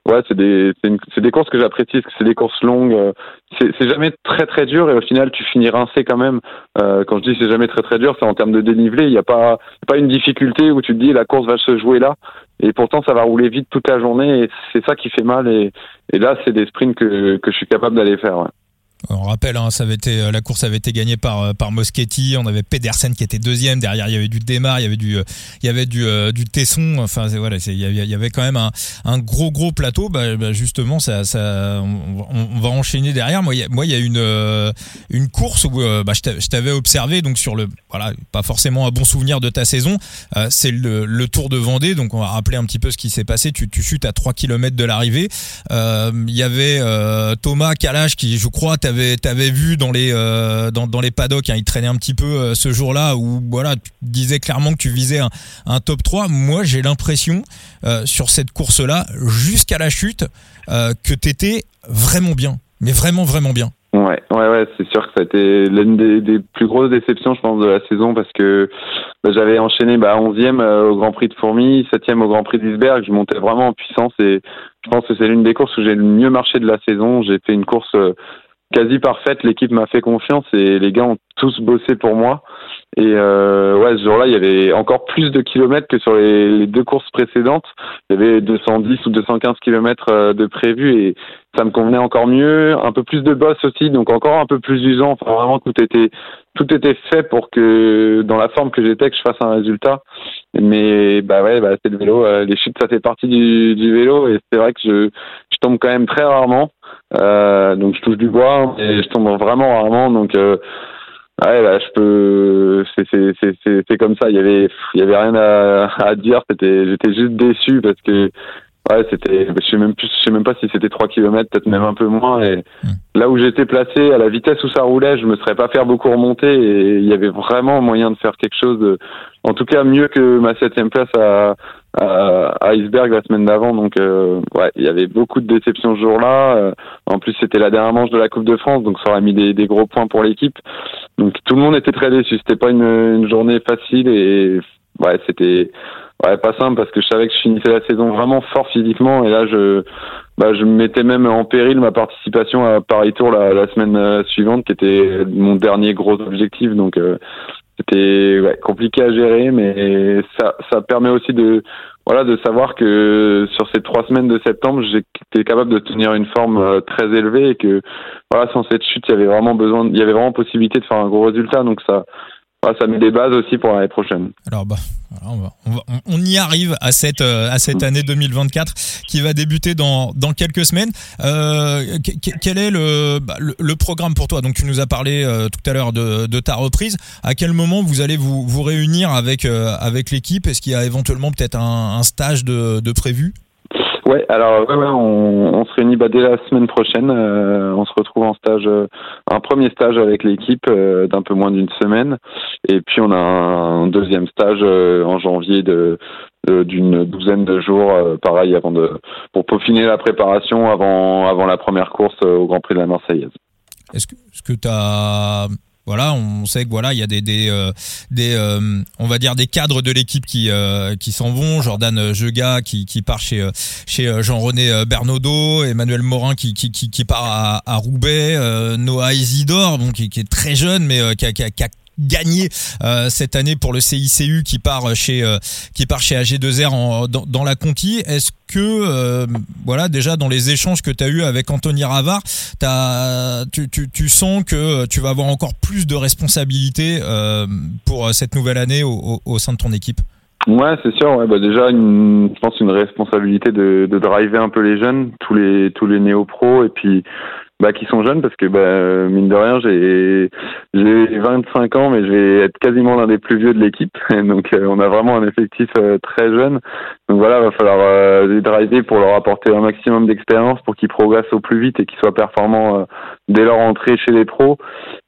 ouais, c'est des, c'est des courses que j'apprécie que c'est des courses longues. C'est jamais très très dur et au final, tu finis rincé quand même. Euh, quand je dis c'est jamais très très dur, c'est en termes de dénivelé. Il n'y a pas, pas une difficulté où tu te dis la course va se jouer là. Et pourtant, ça va rouler vite toute la journée et c'est ça qui fait mal. Et, là, c'est des sprints que, que je suis capable d'aller faire. On rappelle, hein, ça avait été euh, la course avait été gagnée par euh, par Moschetti. On avait Pedersen qui était deuxième. Derrière, il y avait du Démar, il y avait du euh, il y avait du du Tesson. Enfin, voilà, il y avait quand même un, un gros gros plateau. Bah, bah justement, ça ça on, va enchaîner derrière. Moi, il y a, moi, il y a une une course où bah, je t'avais observé donc sur le voilà pas forcément un bon souvenir de ta saison. C'est le, le Tour de Vendée. Donc, on va rappeler un petit peu ce qui s'est passé. Tu tu chutes à 3 km de l'arrivée. Il y avait Thomas Kalash qui, je crois, t'avais t'avais vu dans les euh, dans, les paddocks, hein, il traînait un petit peu euh, ce jour-là où voilà, tu disais clairement que tu visais un, top 3. Moi, j'ai l'impression euh, sur cette course-là, jusqu'à la chute, que t'étais vraiment bien, mais vraiment vraiment bien. Ouais, ouais, c'est sûr que ça a été l'une des, plus grosses déceptions, je pense, de la saison parce que bah, j'avais enchaîné bah, 11e au Grand Prix de Fourmi, 7e au Grand Prix d'Isberg. Je montais vraiment en puissance et je pense que c'est l'une des courses où j'ai le mieux marché de la saison. J'ai fait une course quasi parfaite. L'équipe m'a fait confiance et les gars ont tous bossé pour moi. Et euh, ouais, ce jour-là, il y avait encore plus de kilomètres que sur les, deux courses précédentes. Il y avait 210 ou 215 kilomètres euh, de prévu et ça me convenait encore mieux. Un peu plus de boss aussi, donc encore un peu plus usant. Enfin, vraiment, tout était tout était fait pour que dans la forme que j'étais, que je fasse un résultat. Mais bah ouais, bah c'est le vélo. Euh, les chutes, ça fait partie du, du vélo et c'est vrai que je, je tombe quand même très rarement. Euh, donc je touche du bois, mais je tombe vraiment rarement. Donc euh, ouais, bah, je peux. C'est comme ça. Il y avait il y avait rien à, à dire. J'étais juste déçu parce que Ouais, c'était, je sais même plus, je sais même pas si c'était 3 km, peut-être même un peu moins. Et hmm. là où j'étais placé, à la vitesse où ça roulait, je me serais pas faire beaucoup remonter et il y avait vraiment moyen de faire quelque chose de, en tout cas mieux que ma septième place à, à, Iceberg la semaine d'avant. Donc euh, ouais, il y avait beaucoup de déceptions ce jour-là. Euh, en plus, c'était la dernière manche de la Coupe de France, donc ça aurait mis des, des gros points pour l'équipe. Donc tout le monde était très déçu. C'était pas une, une journée facile et ouais, c'était Ouais, pas simple parce que je savais que je finissais la saison vraiment fort physiquement et là je bah, je mettais même en péril ma participation à Paris Tour la, semaine euh, suivante qui était mon dernier gros objectif donc euh, c'était ouais, compliqué à gérer mais ça ça permet aussi de voilà de savoir que sur ces trois semaines de septembre j'étais capable de tenir une forme euh, très élevée et que voilà sans cette chute il y avait vraiment besoin il y avait vraiment possibilité de faire un gros résultat donc ça ça met des bases aussi pour l'année prochaine. Alors bah on, y arrive à cette à cette année 2024 qui va débuter dans dans quelques semaines. quel est bah, le, le, programme pour toi? Donc tu nous as parlé tout à l'heure de, de, ta reprise. À quel moment vous allez vous vous réunir avec avec l'équipe? Est-ce qu'il y a éventuellement peut-être un, un, stage de, de prévu? Ouais, alors on, se réunit bah, dès la semaine prochaine. Euh, on se retrouve en stage, euh, un premier stage avec l'équipe euh, d'un peu moins d'une semaine, et puis on a un, deuxième stage en janvier d'une douzaine de jours, pareil avant de pour peaufiner la préparation avant la première course au Grand Prix de la Marseillaise. Est-ce que est-ce que tu voilà, on sait que voilà, il y a des des, euh, euh, on va dire des cadres de l'équipe qui euh, qui s'en vont. Jordan Jega qui qui part chez chez Jean-René Bernaudot, Emmanuel Morin qui qui qui, part à, à Roubaix, Noah Isidore, donc qui, qui, est très jeune mais qui qui a gagné euh, cette année pour le CICU qui part chez euh, qui part chez AG2R en, dans, dans, la Conti. Est-ce que euh, voilà déjà dans les échanges que tu as eu avec Anthony Ravard, as, tu, tu, tu, sens que tu vas avoir encore plus de responsabilités pour cette nouvelle année au, au, sein de ton équipe? Ouais, c'est sûr. Ouais, bah déjà, une, je pense une responsabilité de, de driver un peu les jeunes, tous les tous les néo pros, et puis bah, qui sont jeunes parce que bah, mine de rien j'ai j'ai 25 ans mais je vais être quasiment l'un des plus vieux de l'équipe. Donc euh, on a vraiment un effectif euh, très jeune. Donc voilà va falloir euh, les driver pour leur apporter un maximum d'expérience pour qu'ils progressent au plus vite et qu'ils soient performants dès leur entrée chez les pros.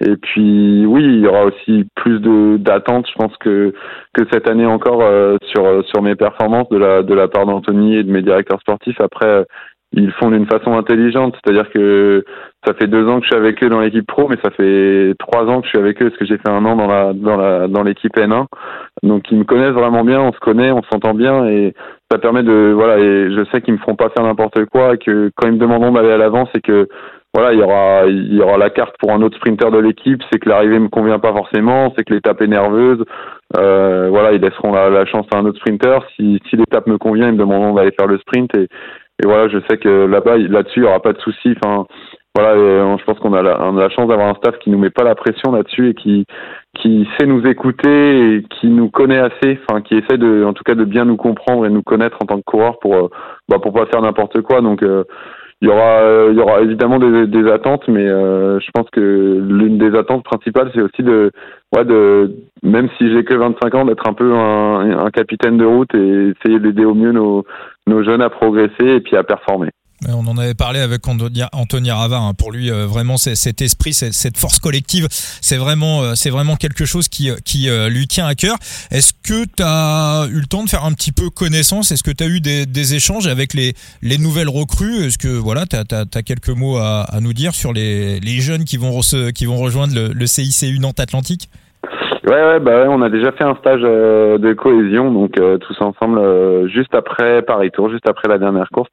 Et puis oui il y aura aussi plus de d'attentes je pense que que cette année encore sur sur mes performances de la de la part d'Anthony et de mes directeurs sportifs. Après ils font d'une façon intelligente, c'est-à-dire que ça fait deux ans que je suis avec eux dans l'équipe pro, mais ça fait trois ans que je suis avec eux parce que j'ai fait un an dans la dans la dans l'équipe N1. Donc ils me connaissent vraiment bien, on se connaît, on s'entend bien et ça permet de voilà et je sais qu'ils me feront pas faire n'importe quoi et que quand ils me demanderont d'aller à l'avant, c'est que voilà, il y aura il y aura la carte pour un autre sprinter de l'équipe, c'est que l'arrivée me convient pas forcément, c'est que l'étape est nerveuse. Euh, voilà, ils laisseront la, chance à un autre sprinter. Si, si l'étape me convient, ils me demanderont d'aller faire le sprint et, et voilà, je sais que là-bas, là-dessus, il n'y aura pas de souci. Enfin, voilà, je pense qu'on a, la, on a la chance d'avoir un staff qui nous met pas la pression là-dessus et qui, qui sait nous écouter et qui nous connaît assez, enfin, qui essaie de, en tout cas, de bien nous comprendre et nous connaître en tant que coureur pour, euh, bah, pour pas faire n'importe quoi. Donc, euh, il y aura, euh, il y aura évidemment des, des attentes, mais euh, je pense que l'une des attentes principales, c'est aussi de, ouais, de, même si j'ai que 25 ans, d'être un peu un, un capitaine de route et essayer d'aider au mieux nos, nos jeunes à progresser et puis à performer. On en avait parlé avec Anthony Ravard. Hein. Pour lui, euh, vraiment, cet esprit, cette force collective, c'est vraiment, euh, c'est vraiment quelque chose qui, euh, lui tient à cœur. Est-ce que tu as eu le temps de faire un petit peu connaissance? Est-ce que tu as eu des, échanges avec les, les nouvelles recrues? Est-ce que voilà, tu as, quelques mots à, nous dire sur les, les jeunes qui vont, qui vont rejoindre le, le CICU Nantes Atlantique? Ouais, ouais, bah on a déjà fait un stage euh, de cohésion, donc euh, tous ensemble, euh, juste après Paris Tour, juste après la dernière course.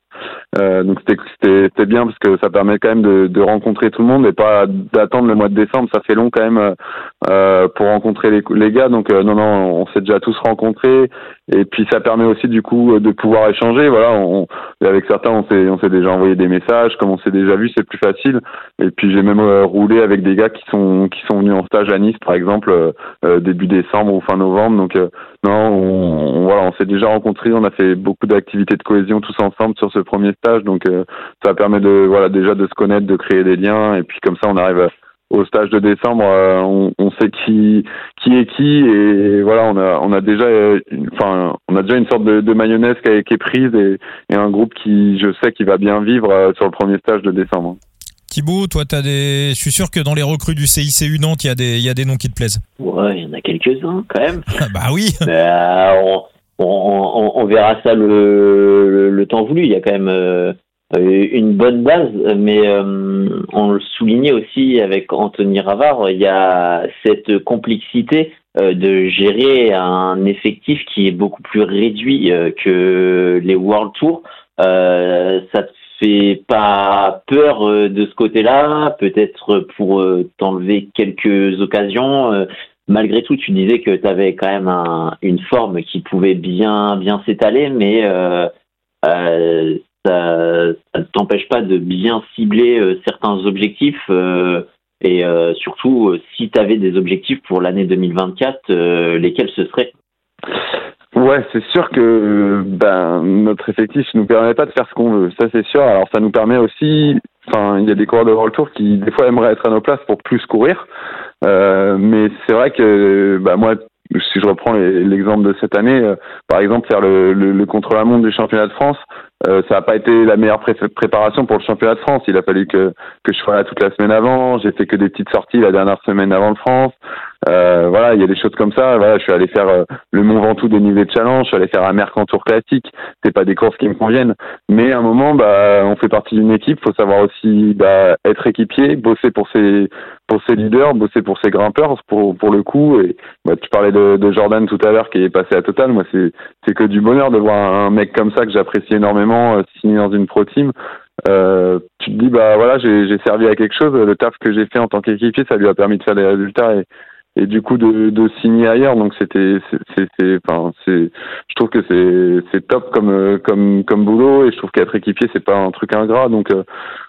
donc c'était bien parce que ça permet quand même de, de, rencontrer tout le monde et pas d'attendre le mois de décembre. Ça fait long quand même pour rencontrer les, les gars. Donc non, non, on s'est déjà tous rencontrés et puis ça permet aussi du coup de pouvoir échanger. Voilà, on, avec certains, on s'est on s'est déjà envoyé des messages, comme on s'est déjà vu, c'est plus facile. Et puis j'ai même roulé avec des gars qui sont qui sont venus en stage à Nice, par exemple euh, début décembre ou fin novembre. Donc euh, non, on, voilà, on s'est déjà rencontrés, on a fait beaucoup d'activités de cohésion tous ensemble sur ce premier stage. Donc euh, ça permet de voilà déjà de se connaître, de créer des liens et puis comme ça on arrive au stage de décembre, on, on, sait qui qui est qui et voilà, on a on a déjà enfin on a déjà une sorte de, de mayonnaise qui, est prise et, et, un groupe qui je sais qui va bien vivre sur le premier stage de décembre. Thibaut, toi, as des... je suis sûr que dans les recrues du CICU Nantes, il y, a des... y a des noms qui te plaisent. Ouais, il y en a quelques-uns quand même. bah oui. Bah, on, on, on, verra ça le, le, temps voulu. Il y a quand même euh, une bonne base, mais euh, on le soulignait aussi avec Anthony Ravard, il y a cette complexité euh, de gérer un effectif qui est beaucoup plus réduit que les World Tour. ça fait pas peur euh, de ce côté-là, peut-être pour euh, t'enlever quelques occasions? Euh, malgré tout, tu disais que tu avais quand même une forme qui pouvait bien bien s'étaler, mais ça ne t'empêche pas de bien cibler certains objectifs. et surtout, si tu avais des objectifs pour l'année 2024, lesquels ce seraient? Ouais, c'est sûr que ben notre effectif nous permet pas de faire ce qu'on veut, ça c'est sûr. Alors ça nous permet aussi, enfin il y a des coureurs de World Tour qui des fois aimeraient être à nos places pour plus courir, euh, mais c'est vrai que bah moi si je reprends l'exemple de cette année, euh, par exemple faire le contre-la-montre du championnat de France, euh, ça n'a pas été la meilleure préparation pour le championnat de France. Il a fallu que, que je sois là toute la semaine avant. J'ai fait que des petites sorties la dernière semaine avant le France. Euh, voilà, il y a des choses comme ça. Voilà, je suis allé faire euh, le Mont Ventoux des niveaux de challenge. Je suis allé faire un Mercantour classique. C'est pas des courses qui me conviennent. Mais à un moment, bah, on fait partie d'une équipe. Faut savoir aussi bah, être équipier, bosser pour ses pour ses leaders, bosser pour ses grimpeurs pour pour le coup. Et bah, tu parlais de, de Jordan tout à l'heure qui est passé à Total. Moi, c'est c'est que du bonheur de voir un mec comme ça que j'apprécie énormément euh, signé dans une pro team, euh, tu te dis bah voilà j'ai servi à quelque chose. Le taf que j'ai fait en tant qu'équipier, ça lui a permis de faire des résultats et, et du coup de, de signer ailleurs. Donc c'était c'est enfin c'est je trouve que c'est c'est top comme comme comme boulot et je trouve qu'être équipier c'est pas un truc ingrat. Donc euh,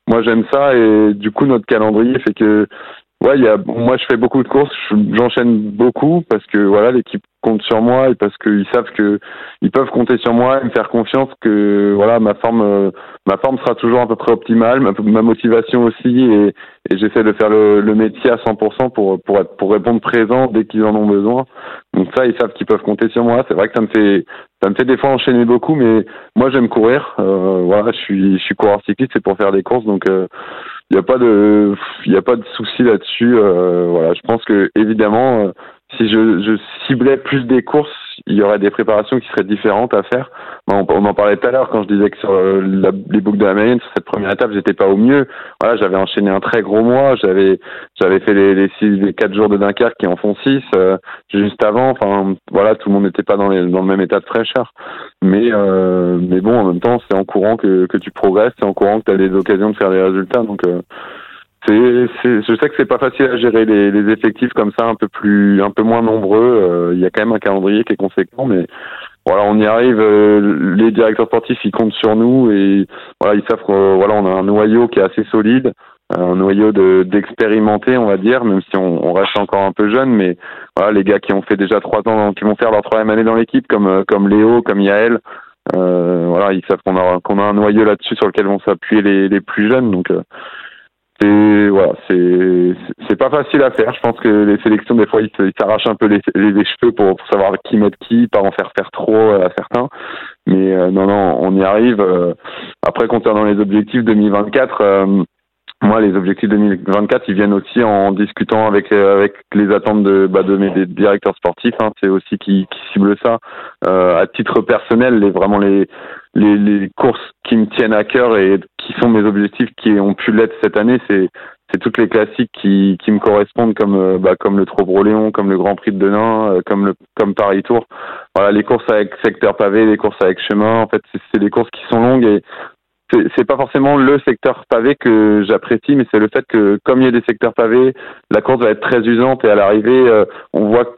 moi j'aime ça et du coup notre calendrier fait que Ouais, y a, moi je fais beaucoup de courses, j'enchaîne beaucoup parce que voilà l'équipe compte sur moi et parce qu'ils savent que ils peuvent compter sur moi et me faire confiance que voilà ma forme euh, ma forme sera toujours à peu près optimale, ma, ma motivation aussi et, et j'essaie de faire le, le, métier à 100% pour pour être, pour répondre présent dès qu'ils en ont besoin. Donc ça ils savent qu'ils peuvent compter sur moi. C'est vrai que ça me fait ça me fait des fois enchaîner beaucoup, mais moi j'aime courir. Euh, voilà, je suis je suis coureur cycliste, c'est pour faire des courses donc. Euh, il n'y a pas de il a pas de souci là-dessus euh, voilà. Je pense que évidemment euh, si je, je, ciblais plus des courses il y aurait des préparations qui seraient différentes à faire. On, on en parlait tout à l'heure quand je disais que sur euh, la, les boucles de la Mayenne sur cette première étape j'étais pas au mieux. Voilà j'avais enchaîné un très gros mois j'avais j'avais fait les, les six les quatre jours de Dunkerque qui en font six juste avant. Enfin voilà tout le monde n'était pas dans, les, dans le même état de fraîcheur. Mais mais bon en même temps c'est en courant que, que tu progresses c'est en courant que tu as des occasions de faire des résultats. Donc c'est, je sais que c'est pas facile à gérer les, les, effectifs comme ça, un peu plus, un peu moins nombreux. Euh, il y a quand même un calendrier qui est conséquent, mais voilà, on y arrive. Euh, les directeurs sportifs, ils comptent sur nous et voilà, ils savent qu'on voilà, on a un noyau qui est assez solide, un noyau de d'expérimenté, on va dire, même si on, on, reste encore un peu jeune, mais voilà, les gars qui ont fait déjà trois ans, qui vont faire leur troisième année dans l'équipe, comme euh, comme Léo, comme Yael. Euh, voilà, ils savent qu'on a qu'on a un noyau là-dessus sur lequel vont s'appuyer les, les plus jeunes, donc c'est voilà, c'est c'est pas facile à faire. Je pense que les sélections des fois ils s'arrachent un peu les, les, cheveux pour, pour, savoir qui mettre qui, pas en faire faire trop à certains. Mais euh, non non, on y arrive. Euh, après concernant les objectifs 2024, euh, moi les objectifs 2024 ils viennent aussi en discutant avec avec les attentes de bah, de mes directeurs sportifs. Hein, c'est aussi qui, qui cible ça à titre personnel, les vraiment les les, les courses qui me tiennent à cœur et qui sont mes objectifs qui ont pu l'être cette année, c'est c'est toutes les classiques qui, qui me correspondent comme euh, bah, comme le Trobro-Léon, comme le Grand Prix de Denain, euh, comme le comme Paris Tour. Voilà, les courses avec secteur pavé, les courses avec chemin. En fait, c'est des courses qui sont longues et c'est pas forcément le secteur pavé que j'apprécie, mais c'est le fait que comme il y a des secteurs pavés, la course va être très usante et à l'arrivée, euh, on voit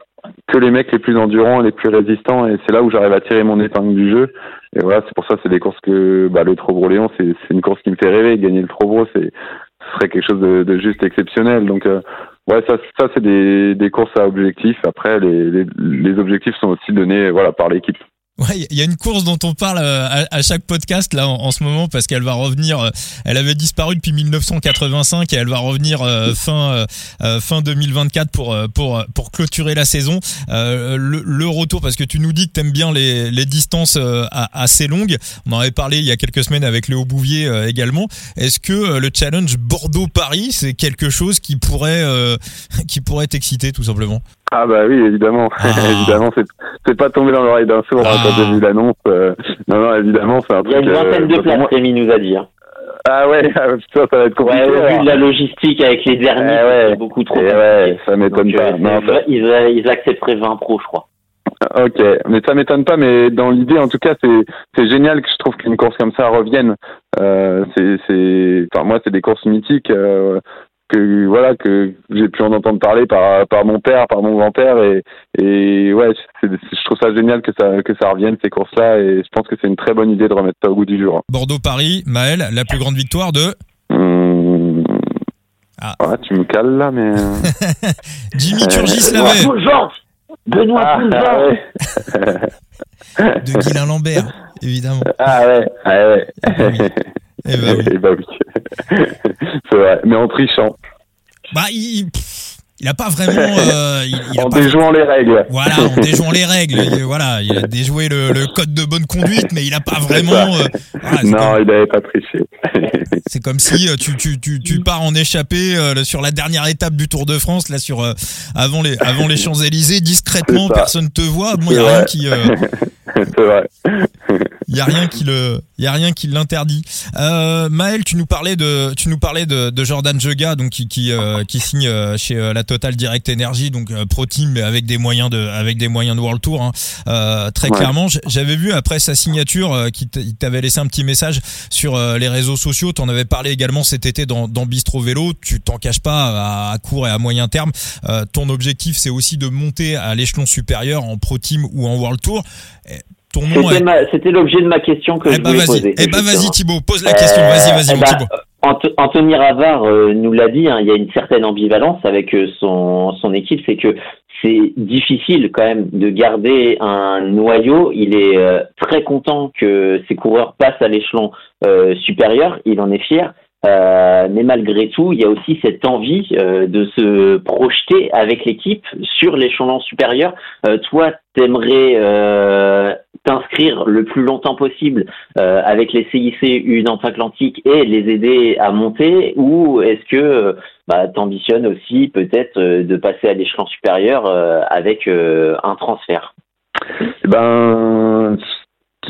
que les mecs les plus endurants et les plus résistants et c'est là où j'arrive à tirer mon épingle du jeu. Et voilà c'est pour ça c'est des courses que bah, le Trobro Léon c'est une course qui me fait rêver. Gagner le Trobro c'est ce serait quelque chose de, de juste exceptionnel. Donc euh, ouais ça ça c'est des des courses à objectifs. Après les, les les objectifs sont aussi donnés voilà par l'équipe Ouais, il y a une course dont on parle euh, à, chaque podcast là en, ce moment parce qu'elle va revenir. Euh, elle avait disparu depuis 1985 et elle va revenir euh, fin fin 2024 pour pour pour clôturer la saison. Le, retour parce que tu nous dis que t'aimes bien les les distances assez longues. On en avait parlé il y a quelques semaines avec Léo Bouvier également. Est-ce que le challenge Bordeaux-Paris c'est quelque chose qui pourrait qui pourrait t'exciter tout simplement? Ah bah oui, évidemment, ah. évidemment, c'est pas tombé dans l'oreille d'un sourd hein, quand j'ai ah. vu l'annonce. Euh, non, non, évidemment, c'est un truc. Il y a une vingtaine de euh, places, Rémi nous a dit. Hein. Ah ouais, ça, ça va être compliqué. Ouais, au vu de la logistique avec les derniers, eh ouais. c'est beaucoup trop. Eh ouais, ça m'étonne pas. Euh, ils, ils accepteraient 20 pros, je crois. Ok, mais ça m'étonne pas, mais dans l'idée, en tout cas, c'est c'est génial que je trouve qu'une course comme ça revienne. Euh, c'est c'est, enfin moi, c'est des courses mythiques. Euh, que voilà que j'ai pu en entendre parler par par mon père, par mon grand-père et et ouais, je trouve ça génial que ça que ça revienne ces courses-là et je pense que c'est une très bonne idée de remettre ça au goût du jour. Bordeaux-Paris, Maël, la plus grande victoire de mmh. ah. tu me cales là, mais. Jimmy Turgis l'avait. Benoît Ah, Poulvord. ouais. De Guilain Lambert, évidemment. Ah ouais, ah ouais. Eh ben oui. Eh ben oui. C'est vrai, mais en trichant, Bah, il, il a pas vraiment. euh, il, il a en pas- déjouant les règles. Voilà, en déjouant les règles. Il- voilà, il a déjoué le, le code de bonne conduite, mais il a pas vraiment. euh, voilà, non, comme- il n'avait pas triché. c'est comme, si euh, tu, tu, tu, tu pars en échappée sur la dernière étape du Tour de France, là, sur avant les avant les Champs Élysées, discrètement, personne te voit. Bon, il y a rien qui. C'est vrai. Il y a rien qui le, il y a rien qui l'interdit. Euh, Maël, tu nous parlais de, tu nous parlais de, de Jordan Jega, donc qui qui, euh, qui signe euh, chez euh, la Total Direct Energy, donc euh, pro team, mais avec des moyens de, avec des moyens de World Tour. hein. Euh, très Ouais. clairement, j'avais vu après sa signature, qu'il t'avait laissé un petit message sur les réseaux sociaux. T'en avais parlé également cet été dans, dans Bistro Vélo. Tu t'en caches pas à, à court et à moyen terme. Euh, ton objectif, c'est aussi de monter à l'échelon supérieur en pro team ou en World Tour. Et Ton nom est C'était ma- C'était l'objet de ma question que eh je bah voulais vas-y, poser. eh bah vas-y. Thibaut, pose la question. Euh, Vas-y, vas-y eh mon ben, Thibaut. Ant- Anthony Ravard euh, nous l'a dit, hein, il y a une certaine ambivalence avec euh, son, son équipe, c'est que c'est difficile quand même de garder un noyau. Il est euh, très content que ses coureurs passent à l'échelon euh, supérieur, il en est fier. Euh, mais malgré tout, il y a aussi cette envie euh, de se projeter avec l'équipe sur l'échelon supérieur. Euh, toi, t'aimerais euh, t'inscrire le plus longtemps possible euh, avec les CIC U Nantes Atlantique et les aider à monter? Ou est-ce que bah, t'ambitionnes aussi peut-être de passer à l'échelon supérieur avec un transfert? Eh Ben,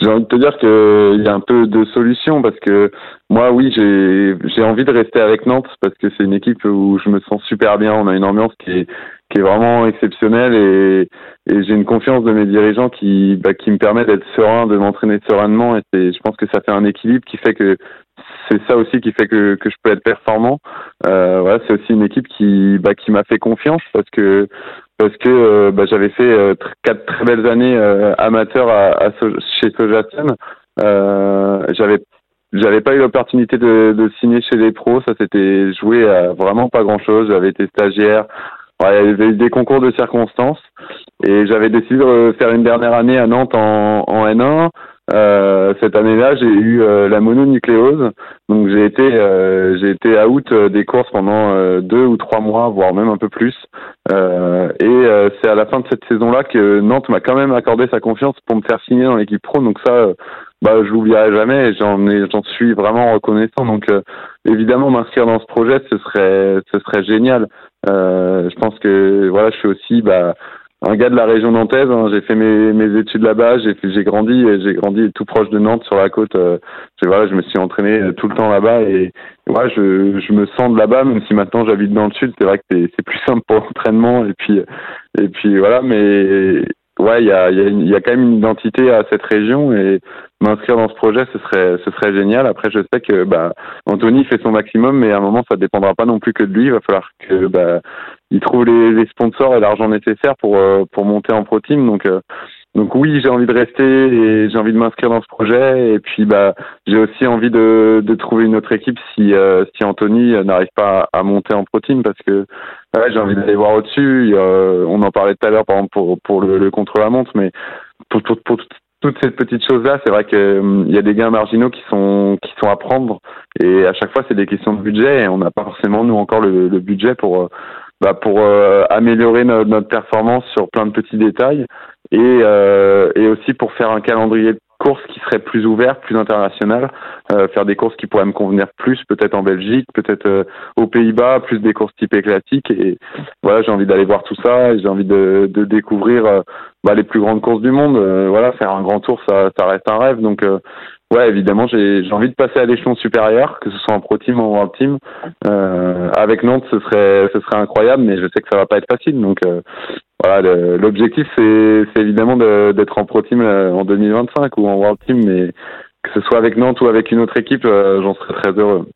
j'ai envie de te dire qu'il y a un peu de solutions parce que moi, oui, j'ai j'ai envie de rester avec Nantes parce que c'est une équipe où je me sens super bien. On a une ambiance qui est qui est vraiment exceptionnelle et, et j'ai une confiance de mes dirigeants qui bah, qui me permet d'être serein, de m'entraîner sereinement et je pense que ça fait un équilibre qui fait que c'est ça aussi qui fait que, que je peux être performant. Euh, voilà, c'est aussi une équipe qui bah, qui m'a fait confiance parce que parce que euh, bah, j'avais fait euh, tr- quatre très belles années euh, amateurs à, à chez Sojasen. Euh, j'avais j'avais pas eu l'opportunité de, de signer chez les pros, ça s'était joué à vraiment pas grand chose. J'avais été stagiaire, Ouais, il y avait eu des concours de circonstances et j'avais décidé de faire une dernière année à Nantes en, en N1. Euh, cette année-là, j'ai eu euh, la mononucléose, donc j'ai été euh, j'ai été out euh, des courses pendant euh, deux ou trois mois, voire même un peu plus. Et c'est à la fin de cette saison-là que Nantes m'a quand même accordé sa confiance pour me faire signer dans l'équipe pro. Donc ça, bah je l'oublierai jamais. J'en j'en suis vraiment reconnaissant. Donc évidemment m'inscrire dans ce projet, ce serait ce serait génial. Je pense que voilà, je suis aussi bah un gars de la région nantaise. hein. J'ai fait mes, mes études là-bas. J'ai j'ai grandi j'ai grandi tout proche de Nantes sur la côte. Euh, j'ai- voilà, je me suis entraîné euh, tout le temps là-bas et ouais, je, je me sens de là-bas. Même si maintenant j'habite dans le sud, c'est vrai que c'est c'est plus simple pour l'entraînement et puis et puis voilà. Mais ouais, il y a y a, y a quand même une identité à cette région et m'inscrire dans ce projet, ce serait ce serait génial. Après, je sais que bah Anthony fait son maximum, mais à un moment, ça dépendra pas non plus que de lui. Il va falloir que bah il trouve les, les sponsors et l'argent nécessaire pour euh, pour monter en pro team. Donc euh, donc oui, j'ai envie de rester et j'ai envie de m'inscrire dans ce projet. Et puis bah j'ai aussi envie de de trouver une autre équipe si euh, si Anthony euh, n'arrive pas à, monter en pro team parce que ouais, j'ai envie d'aller voir au-dessus. A- on en parlait tout à l'heure par exemple pour pour le, le contre la montre, mais pour, pour, pour toutes ces petites choses-là, c'est vrai qu'il y a des gains marginaux qui sont qui sont à prendre et à chaque fois c'est des questions de budget et on n'a pas forcément nous encore le, le budget pour euh, bah, pour euh, améliorer no- notre performance sur plein de petits détails et euh, et aussi pour faire un calendrier de courses qui serait plus ouvert, plus international, euh, faire des courses qui pourraient me convenir plus, peut-être en Belgique, peut-être euh, aux Pays-Bas, plus des courses typées classiques et voilà j'ai envie d'aller voir tout ça j'ai envie de, de découvrir euh, bah, les plus grandes courses du monde. Euh, voilà, faire un grand tour, ça, ça reste un rêve. Donc, ouais, évidemment, j'ai j'ai envie de passer à l'échelon supérieur, que ce soit en pro team ou en world team. Euh, avec Nantes, ce serait, ce serait incroyable, mais je sais que ça va pas être facile. Donc, euh, voilà, l'objectif, c'est c'est évidemment de- d'être en pro team euh, en 2025 ou en world team, mais que ce soit avec Nantes ou avec une autre équipe, euh, j'en serais très heureux.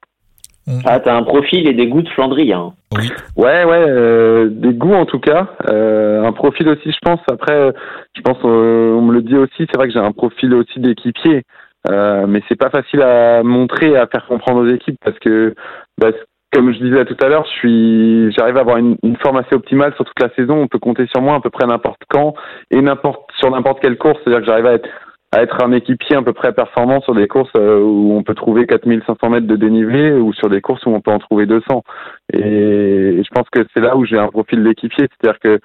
Ah, t'as un profil et des goûts de Flandrie. Hein. Oui. Ouais, ouais, euh, des goûts en tout cas, euh, un profil aussi, je pense. Après, je pense, euh, on me le dit aussi, c'est vrai que j'ai un profil aussi d'équipier, euh, mais c'est pas facile à montrer, à faire comprendre aux équipes parce que bah, comme je disais tout à l'heure, je suis, j'arrive à avoir une, une, forme assez optimale sur toute la saison. On peut compter sur moi à peu près n'importe quand et n'importe sur n'importe quelle course. C'est-à-dire que j'arrive à être à être un équipier à peu près performant sur des courses euh, où on peut trouver 4500 mètres de dénivelé ou sur des courses où on peut en trouver 200. Et je pense que c'est là où j'ai un profil d'équipier, c'est-à-dire que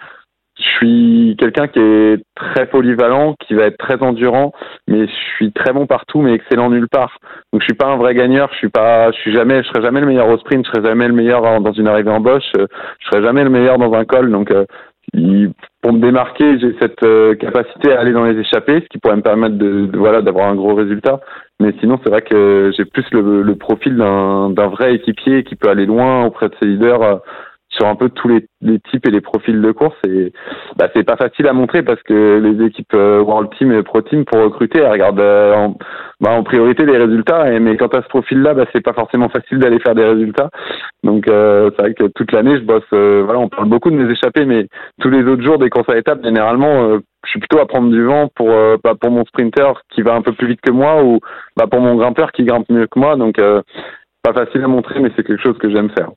je suis quelqu'un qui est très polyvalent, qui va être très endurant, mais je suis très bon partout, mais excellent nulle part. Donc je suis pas un vrai gagneur. Je suis pas, je suis jamais, je serai jamais le meilleur au sprint, je serai jamais le meilleur dans une arrivée en boche, je serai jamais le meilleur dans un col. Donc euh, pour me démarquer, j'ai cette euh, capacité à aller dans les échappées, ce qui pourrait me permettre de, voilà d'avoir un gros résultat. Mais sinon, c'est vrai que j'ai plus le, le profil d'un vrai équipier qui peut aller loin auprès de ses leaders euh, sur un peu tous les, types et les profils de course. Et bah, c'est pas facile à montrer parce que les équipes euh, World Team et Pro Team pour recruter elles regardent euh, en, bah, en, priorité les résultats. Et, mais quant à ce profil là bah, c'est pas forcément facile d'aller faire des résultats. Donc euh, c'est vrai que toute l'année je bosse voilà on parle beaucoup de mes échappées mais tous les autres jours des courses à étapes généralement je suis plutôt à prendre du vent pour bah, pour mon sprinter qui va un peu plus vite que moi ou bah, pour mon grimpeur qui grimpe mieux que moi. Donc pas facile à montrer mais c'est quelque chose que j'aime faire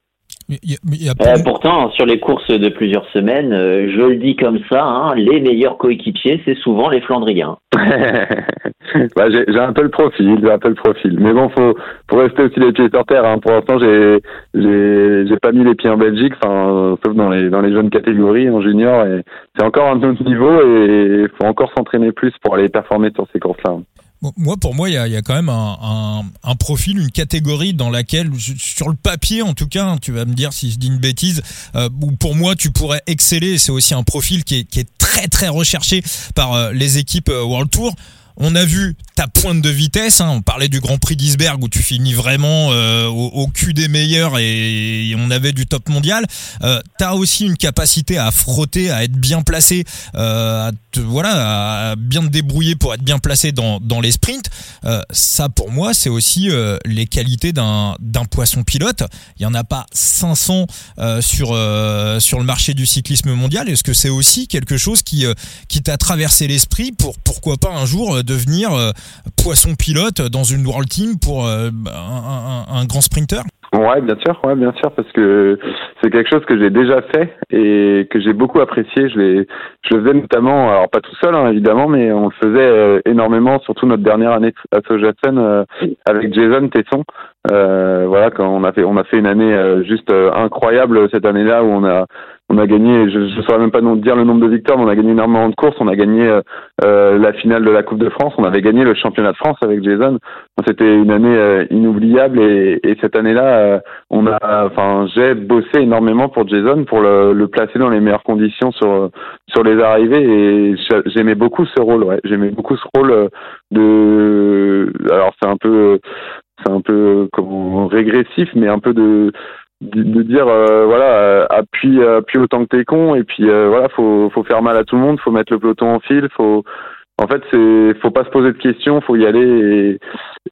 euh, pourtant, sur les courses de plusieurs semaines, euh, je le dis comme ça, hein, les meilleurs coéquipiers, c'est souvent les Flandriens. bah, j'ai un peu le profil, j'ai un peu le profil. Mais bon, faut, faut rester aussi les pieds sur terre. Hein. Pour l'instant, j'ai, j'ai, pas mis les pieds en Belgique, enfin, sauf dans les, dans les jeunes catégories, en junior. Et c'est encore un autre niveau et il faut encore s'entraîner plus pour aller performer sur ces courses-là. Moi, pour moi, il y a, quand même un, profil, une catégorie dans laquelle, sur le papier en tout cas, hein, tu vas me dire si je dis une bêtise, euh, pour moi, tu pourrais exceller. C'est aussi un profil qui est, qui est très très recherché par euh, les équipes euh, World Tour. On a vu ta pointe de vitesse. Hein, on parlait du Grand Prix d'Isberg où tu finis vraiment euh, au, cul des meilleurs et, on avait du top mondial. Euh, tu as aussi une capacité à frotter, à être bien placé, euh, à te, voilà, à bien te débrouiller pour être bien placé dans, dans les sprints. Euh, ça, pour moi, c'est aussi euh, les qualités d'un d'un poisson pilote. Il y en a pas 500 sur sur le marché du cyclisme mondial. Est-ce que c'est aussi quelque chose qui qui t'a traversé l'esprit pour pourquoi pas un jour devenir euh, poisson pilote dans une World Team pour euh, un, grand sprinter? Ouais, bien sûr, ouais, bien sûr, parce que c'est quelque chose que j'ai déjà fait et que j'ai beaucoup apprécié. Je, je le faisais notamment, alors pas tout seul hein, évidemment, mais on le faisait euh, énormément, surtout notre dernière année à Sojasen avec Jason Tesson. voilà, quand on a fait, on a fait une année juste incroyable cette année-là où on a on a gagné, je ne saurais même pas dire le nombre de victoires, mais on a gagné énormément de courses. On a gagné euh, euh, la finale de la Coupe de France. On avait gagné le championnat de France avec Jason. C'était une année euh, inoubliable et, et cette année-là, on a, enfin, j'ai bossé énormément pour Jason pour le, placer dans les meilleures conditions sur les arrivées et j'aimais beaucoup ce rôle. Ouais, j'aimais beaucoup ce rôle de. Alors c'est un peu, c'est un peu comme régressif, mais un peu de de, dire euh, voilà euh, appuie appuie autant que t'es con et puis euh, voilà faut faut faire mal à tout le monde faut mettre le peloton en fil faut en fait c'est faut pas se poser de questions faut y aller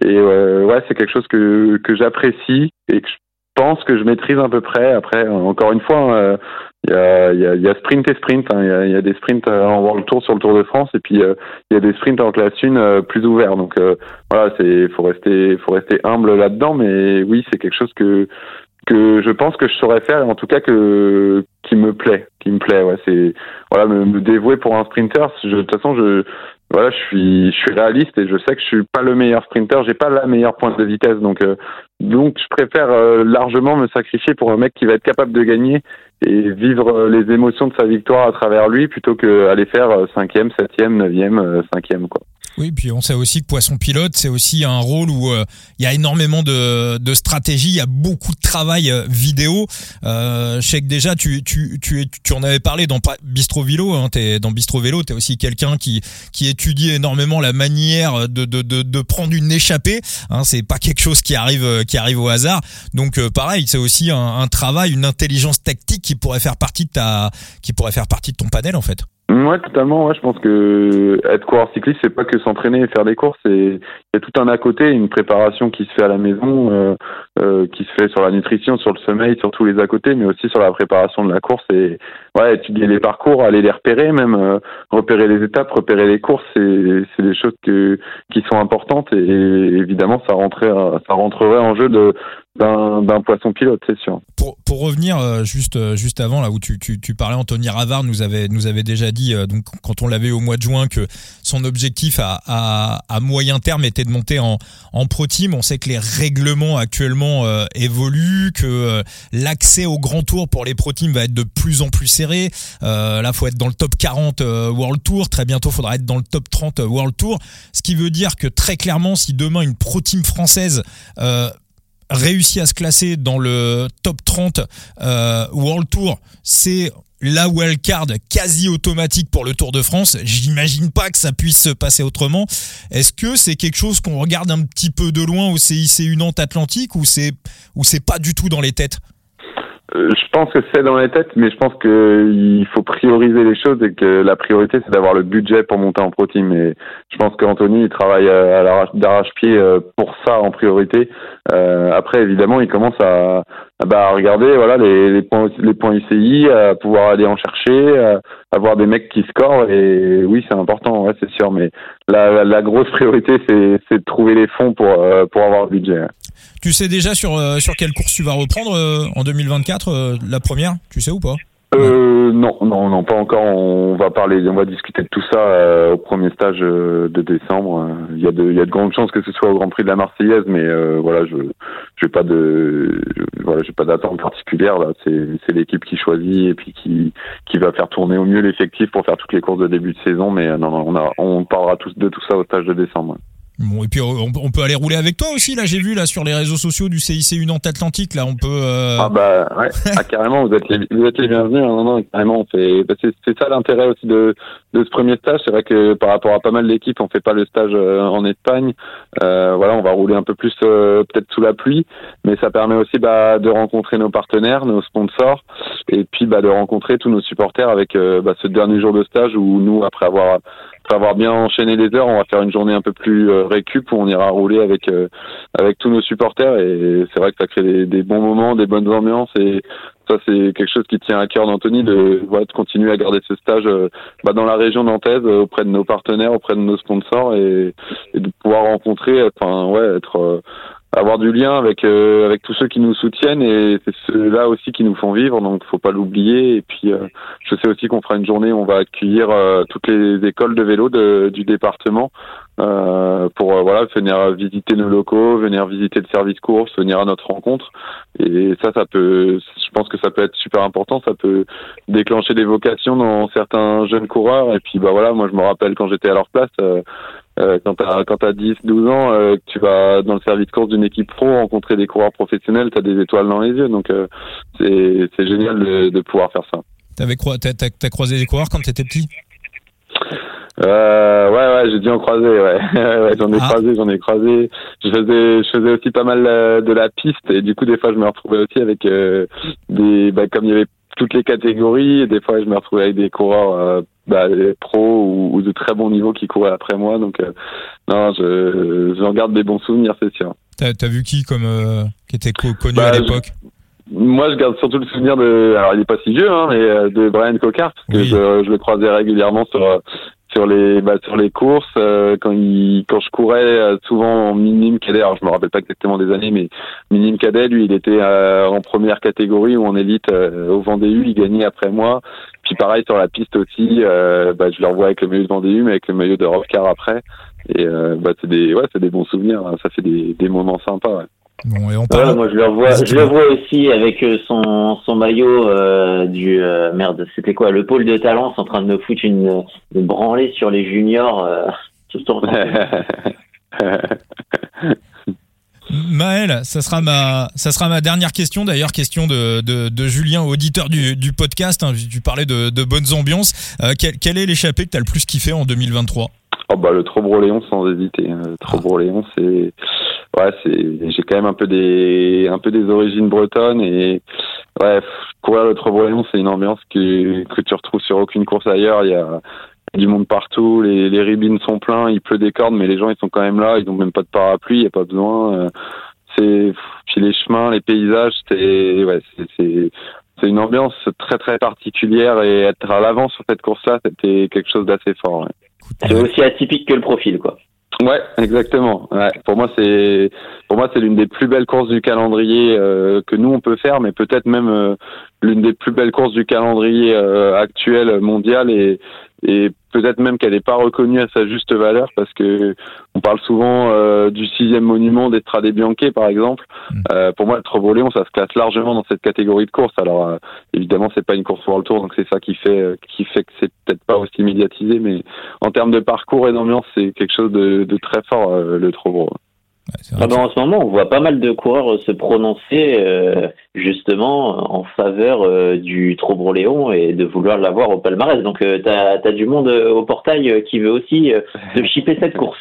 et, et ouais c'est quelque chose que que j'apprécie et que je pense que je maîtrise à peu près après encore une fois il y, a, y, a, y a sprint et sprint hein. il y, a, y, a, des sprints en World Tour sur le Tour de France et puis il y a des sprints en classe 1 plus ouverts donc voilà c'est faut rester faut rester humble là dedans mais oui c'est quelque chose que que je pense que je saurais faire, en tout cas que qui me plaît, qui me plaît. Ouais, c'est voilà me, dévouer pour un sprinter. Je, de toute façon, je voilà, je suis je suis réaliste et je sais que je suis pas le meilleur sprinter, j'ai pas la meilleure pointe de vitesse, donc euh, donc je préfère euh, largement me sacrifier pour un mec qui va être capable de gagner et vivre euh, les émotions de sa victoire à travers lui plutôt que aller faire cinquième, septième, neuvième, cinquième quoi. Oui, puis on sait aussi que poisson pilote, c'est aussi un rôle où euh, il y a énormément de, de stratégie, il y a beaucoup de travail euh, vidéo. Euh, je sais que déjà, tu, tu, tu, tu en avais parlé dans Bistro Vélo, hein, es, dans Bistro Vélo, tu es aussi quelqu'un qui, qui étudie énormément la manière de, de, de, de prendre une échappée. Hein, c'est pas quelque chose qui arrive, euh, qui arrive au hasard. Donc pareil, c'est aussi un, un travail, une intelligence tactique qui pourrait faire partie de ta, qui pourrait faire partie de ton panel en fait. Ouais, totalement. Ouais, je pense que être coureur cycliste, c'est pas que s'entraîner et faire des courses. Il y a tout un à côté, une préparation qui se fait à la maison, euh, euh, qui se fait sur la nutrition, sur le sommeil, sur tous les à côté, mais aussi sur la préparation de la course. Et ouais, étudier les parcours, aller les repérer, même euh, repérer les étapes, repérer les courses, c'est des choses que qui sont importantes. Et, évidemment, ça rentrerait ça rentrerait en jeu de d'un poisson pilote, c'est sûr. Pour, pour revenir euh, juste euh, juste avant là où tu, tu, tu parlais, Anthony Ravard nous avait nous avait déjà dit euh, donc quand on l'avait au mois de juin que son objectif à, à, à, moyen terme était de monter en en pro team. On sait que les règlements actuellement évoluent, que l'accès au grand tour pour les pro teams va être de plus en plus serré. là, faut être dans le top 40 World Tour. Très bientôt, faudra être dans le top 30 World Tour. Ce qui veut dire que très clairement, si demain une pro team française réussi à se classer dans le top 30 euh, World Tour, c'est la wildcard quasi automatique pour le Tour de France. J'imagine pas que ça puisse se passer autrement. Est-ce que c'est quelque chose qu'on regarde un petit peu de loin au CIC Nantes Atlantique ou c'est ou c'est pas du tout dans les têtes? Je pense que c'est dans les têtes, mais je pense qu'il faut prioriser les choses et que la priorité c'est d'avoir le budget pour monter en pro team. Et je pense qu'Anthony il travaille à d'arrache-pied euh, pour ça en priorité. Euh, après évidemment il commence à, bah, regarder voilà les, les points les points UCI, à pouvoir aller en chercher, à avoir des mecs qui scorent. Et oui c'est important, ouais, c'est sûr. Mais la, la, grosse priorité c'est de trouver les fonds pour pour avoir le budget. Tu sais déjà sur, euh, sur quelle course tu vas reprendre euh, en 2024, euh, la première Tu sais ou pas? Euh, non, non, non, pas encore. On va parler, on va discuter de tout ça au premier stage de décembre. Il y a de, il y a de grandes chances que ce soit au Grand Prix de la Marseillaise, mais voilà, je, j'ai pas de, voilà, j'ai pas d'attente particulière là. C'est, c'est l'équipe qui choisit et puis qui, qui va faire tourner au mieux l'effectif pour faire toutes les courses de début de saison. Mais non, non, on a, on parlera tous de tout ça au stage de décembre. Bon, et puis on, peut aller rouler avec toi aussi là j'ai vu là sur les réseaux sociaux du CIC Unante Atlantique là on peut euh... ah bah ouais. Ah, carrément vous êtes les, vous êtes les bienvenus hein, non non carrément c'est bah, c'est ça l'intérêt aussi de de ce premier stage. C'est vrai que par rapport à pas mal d'équipes on fait pas le stage euh, en Espagne. Euh, voilà on va rouler un peu plus euh, peut-être sous la pluie. Mais ça permet aussi bah, de rencontrer nos partenaires nos sponsors. Et puis bah de rencontrer tous nos supporters avec bah, ce dernier jour de stage où nous après avoir après avoir bien enchaîné les heures, on va faire une journée un peu plus euh, récup où on ira rouler avec euh, avec tous nos supporters. Et c'est vrai que ça crée des, bons moments, des bonnes ambiances. Et ça c'est quelque chose qui tient à cœur d'Anthony de, de continuer à garder ce stage euh, bah, dans la région nantaise auprès de nos partenaires, auprès de nos sponsors et, et de pouvoir rencontrer, enfin ouais, être avoir du lien avec euh, avec tous ceux qui nous soutiennent et c'est ceux-là aussi qui nous font vivre donc faut pas l'oublier. Et puis euh, je sais aussi qu'on fera une journée où on va accueillir euh, toutes les écoles de vélo de, du département pour voilà venir visiter nos locaux venir visiter le service course venir à notre rencontre. Et ça ça peut je pense que ça peut être super important. Ça peut déclencher des vocations dans certains jeunes coureurs. Et puis bah voilà moi je me rappelle quand j'étais à leur place euh, quand tu as, quand as 10, 12 ans, euh, tu vas dans le service de course d'une équipe pro rencontrer des coureurs professionnels, tu as des étoiles dans les yeux. Donc euh, c'est génial de, de, pouvoir faire ça. T'avais t'as, as, croisé des coureurs quand tu étais petit? Euh, ouais, ouais, j'ai dû en croiser, ouais. ouais j'en ai ah. croisé, j'en ai croisé. Je faisais, je faisais aussi pas mal de la piste et du coup, des fois, je me retrouvais aussi avec des, bah, comme il y avait toutes les catégories, et des fois, je me retrouvais avec des coureurs bah, pros ou, de très bons niveaux qui couraient après moi. Donc, euh, non, je, j'en garde des bons souvenirs, c'est sûr. T'as, as vu qui comme euh, qui était connu à bah, l'époque? Moi, je garde surtout le souvenir de. Alors, il est pas si vieux, hein, mais euh, de Brian Cocard, parce que je, je, le croisais régulièrement sur sur les bah, sur les courses quand il quand je courais souvent en minime cadet alors je me rappelle pas exactement des années mais minime cadet lui il était en première catégorie ou en élite au Vendée U il gagnait après moi puis pareil sur la piste aussi, euh, bah, je le revois avec le maillot de Vendée mais avec le maillot de Rovcar après. Et euh, bah, c'est des, ouais, c'est des bons souvenirs. Hein. Ça fait des, des moments sympas. Ouais. Bon, et on parle... moi je le revois, je le vois aussi avec euh, son, son maillot euh, du euh, merde, c'était quoi, le pôle de Talence en train de me foutre une, une branlée sur les juniors. Euh, tout le temps. Maël, ça sera ma, ça sera ma dernière question. D'ailleurs, question de, de, de, Julien, auditeur du, du podcast. Hein, tu parlais de, de bonnes ambiances. Euh, quel, quel, est l'échappée que tu as le plus kiffé en 2023 Oh bah le Trobroléon sans hésiter. Hein. Le Trobroléon, c'est ouais, c'est j'ai quand même un peu des un peu des origines bretonnes et ouais, courir le Trobroléon, c'est une ambiance que, que tu retrouves sur aucune course ailleurs. Il y a du monde partout, les, les ribines sont pleins, il pleut des cordes, mais les gens ils sont quand même là, ils ont même pas de parapluie, il n'y a pas besoin. Euh, c'est puis les chemins, les paysages, c'est ouais, c'est c'est une ambiance très très particulière et être à l'avant sur cette course-là, c'était quelque chose d'assez fort. C'est aussi atypique que le profil, quoi. Ouais, exactement. Ouais. Pour moi, c'est pour moi c'est l'une des plus belles courses du calendrier euh, que nous on peut faire, mais peut-être même euh, l'une des plus belles courses du calendrier euh, actuel mondial et et peut-être même qu'elle n'est pas reconnue à sa juste valeur parce que on parle souvent euh, du sixième monument d'Estrade Bianche par exemple. Mm. Euh, pour moi, le Trovoléon, ça se classe largement dans cette catégorie de course. Alors euh, évidemment, c'est pas une course World Tour, donc c'est ça qui fait euh, qui fait que c'est peut-être pas aussi médiatisé, mais en termes de parcours et d'ambiance, c'est quelque chose de, de très fort le Trovo. Ah ben, en ce moment, on voit pas mal de coureurs se prononcer euh, justement en faveur euh, du Trobroléon et de vouloir l'avoir au palmarès. Donc, euh, tu as, du monde au portail qui veut aussi de chipper cette course.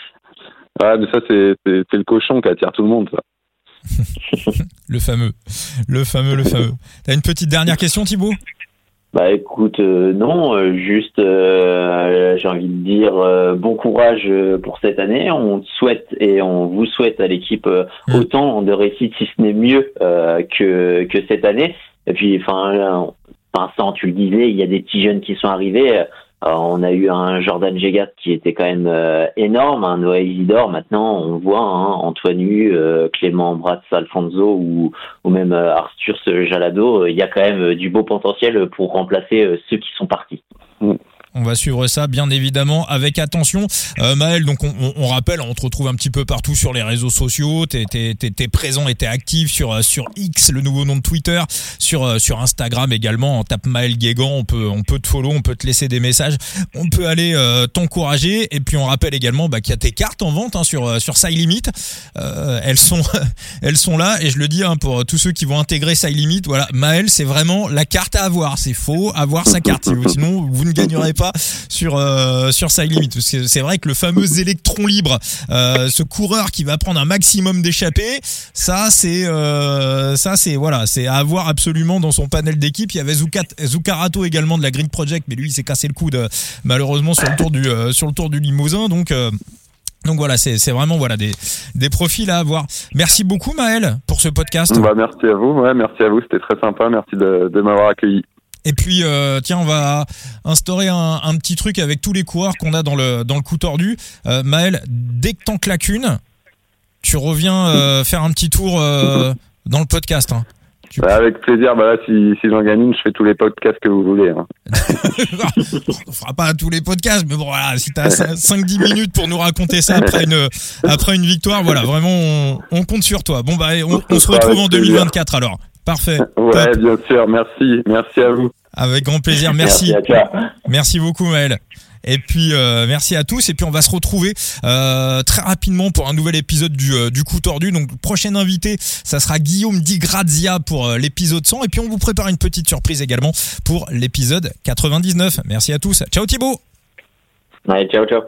Ouais, mais ça, c'est le cochon qui attire tout le monde, ça. le fameux, le fameux, le fameux. T'as une petite dernière question, Thibaut? Bah écoute, euh, non, euh, juste euh, j'ai envie de dire bon courage pour cette année. On souhaite et on vous souhaite à l'équipe mm. autant de réussite, si ce n'est mieux que que cette année. Et puis, enfin, Vincent, tu le disais, il y a des petits jeunes qui sont arrivés. Euh, on a eu un Jordan Gegat qui était quand même euh, énorme, un Noé Isidore. Maintenant, on voit hein, Antoine euh, Clément Bratz, Alfonso ou, ou même Arthur Jalado. Il y a quand même du beau potentiel pour remplacer ceux qui sont partis. On va suivre ça bien évidemment avec attention. Euh, Maël, donc on, on, rappelle, on te retrouve un petit peu partout sur les réseaux sociaux. T'es es, présent et t'es actif sur euh, sur X, le nouveau nom de Twitter, sur euh, sur Instagram également. On tape Maël Guégan, on peut on peut te follow, on peut te laisser des messages, on peut aller euh, t'encourager. Et puis on rappelle également bah, qu'il y a tes cartes en vente hein, sur sur Side Limit. elles sont elles sont là et je le dis hein, pour tous ceux qui vont intégrer Side Limit. Voilà, Maël, c'est vraiment la carte à avoir. C'est faux avoir sa carte, sinon vous ne gagnerez pas sur euh, sur Limit. C'est vrai que le fameux électron libre, euh, ce coureur qui va prendre un maximum d'échappées, ça c'est euh, ça c'est voilà, c'est à avoir absolument dans son panel d'équipe. Il y avait Zucarato également de la Green Project, mais lui il s'est cassé le coude malheureusement sur le tour du sur le tour du Limousin. Donc donc voilà, c'est vraiment voilà des, des profils à avoir. Merci beaucoup Maël pour ce podcast. Bah, merci à vous, ouais, merci à vous, c'était très sympa, merci de, de m'avoir accueilli. Et puis, euh, tiens, on va instaurer un, un, petit truc avec tous les coureurs qu'on a dans le, dans le coup tordu. Euh, Maël, dès que t'en claques une, tu reviens euh, faire un petit tour dans le podcast. Hein. Bah, avec plaisir. Bah là, si, si j'en gagne une, je fais tous les podcasts que vous voulez. Hein. on fera pas tous les podcasts, mais bon, voilà, si t'as 5-10 minutes pour nous raconter ça après une, après une victoire, voilà, vraiment, on, on compte sur toi. Bon, bah, on, on se retrouve en 2024 alors. Parfait. Ouais, bien sûr. Merci. Merci à vous. Avec grand plaisir. Merci. Merci, beaucoup, Maël. Et puis euh, merci à tous et puis on va se retrouver euh, très rapidement pour un nouvel épisode du, euh, du coup tordu. Donc prochain invité, ça sera Guillaume Di Grazia pour l'épisode 100 et puis on vous prépare une petite surprise également pour l'épisode 99. Merci à tous. Ciao Thibaut. Ouais, ciao ciao.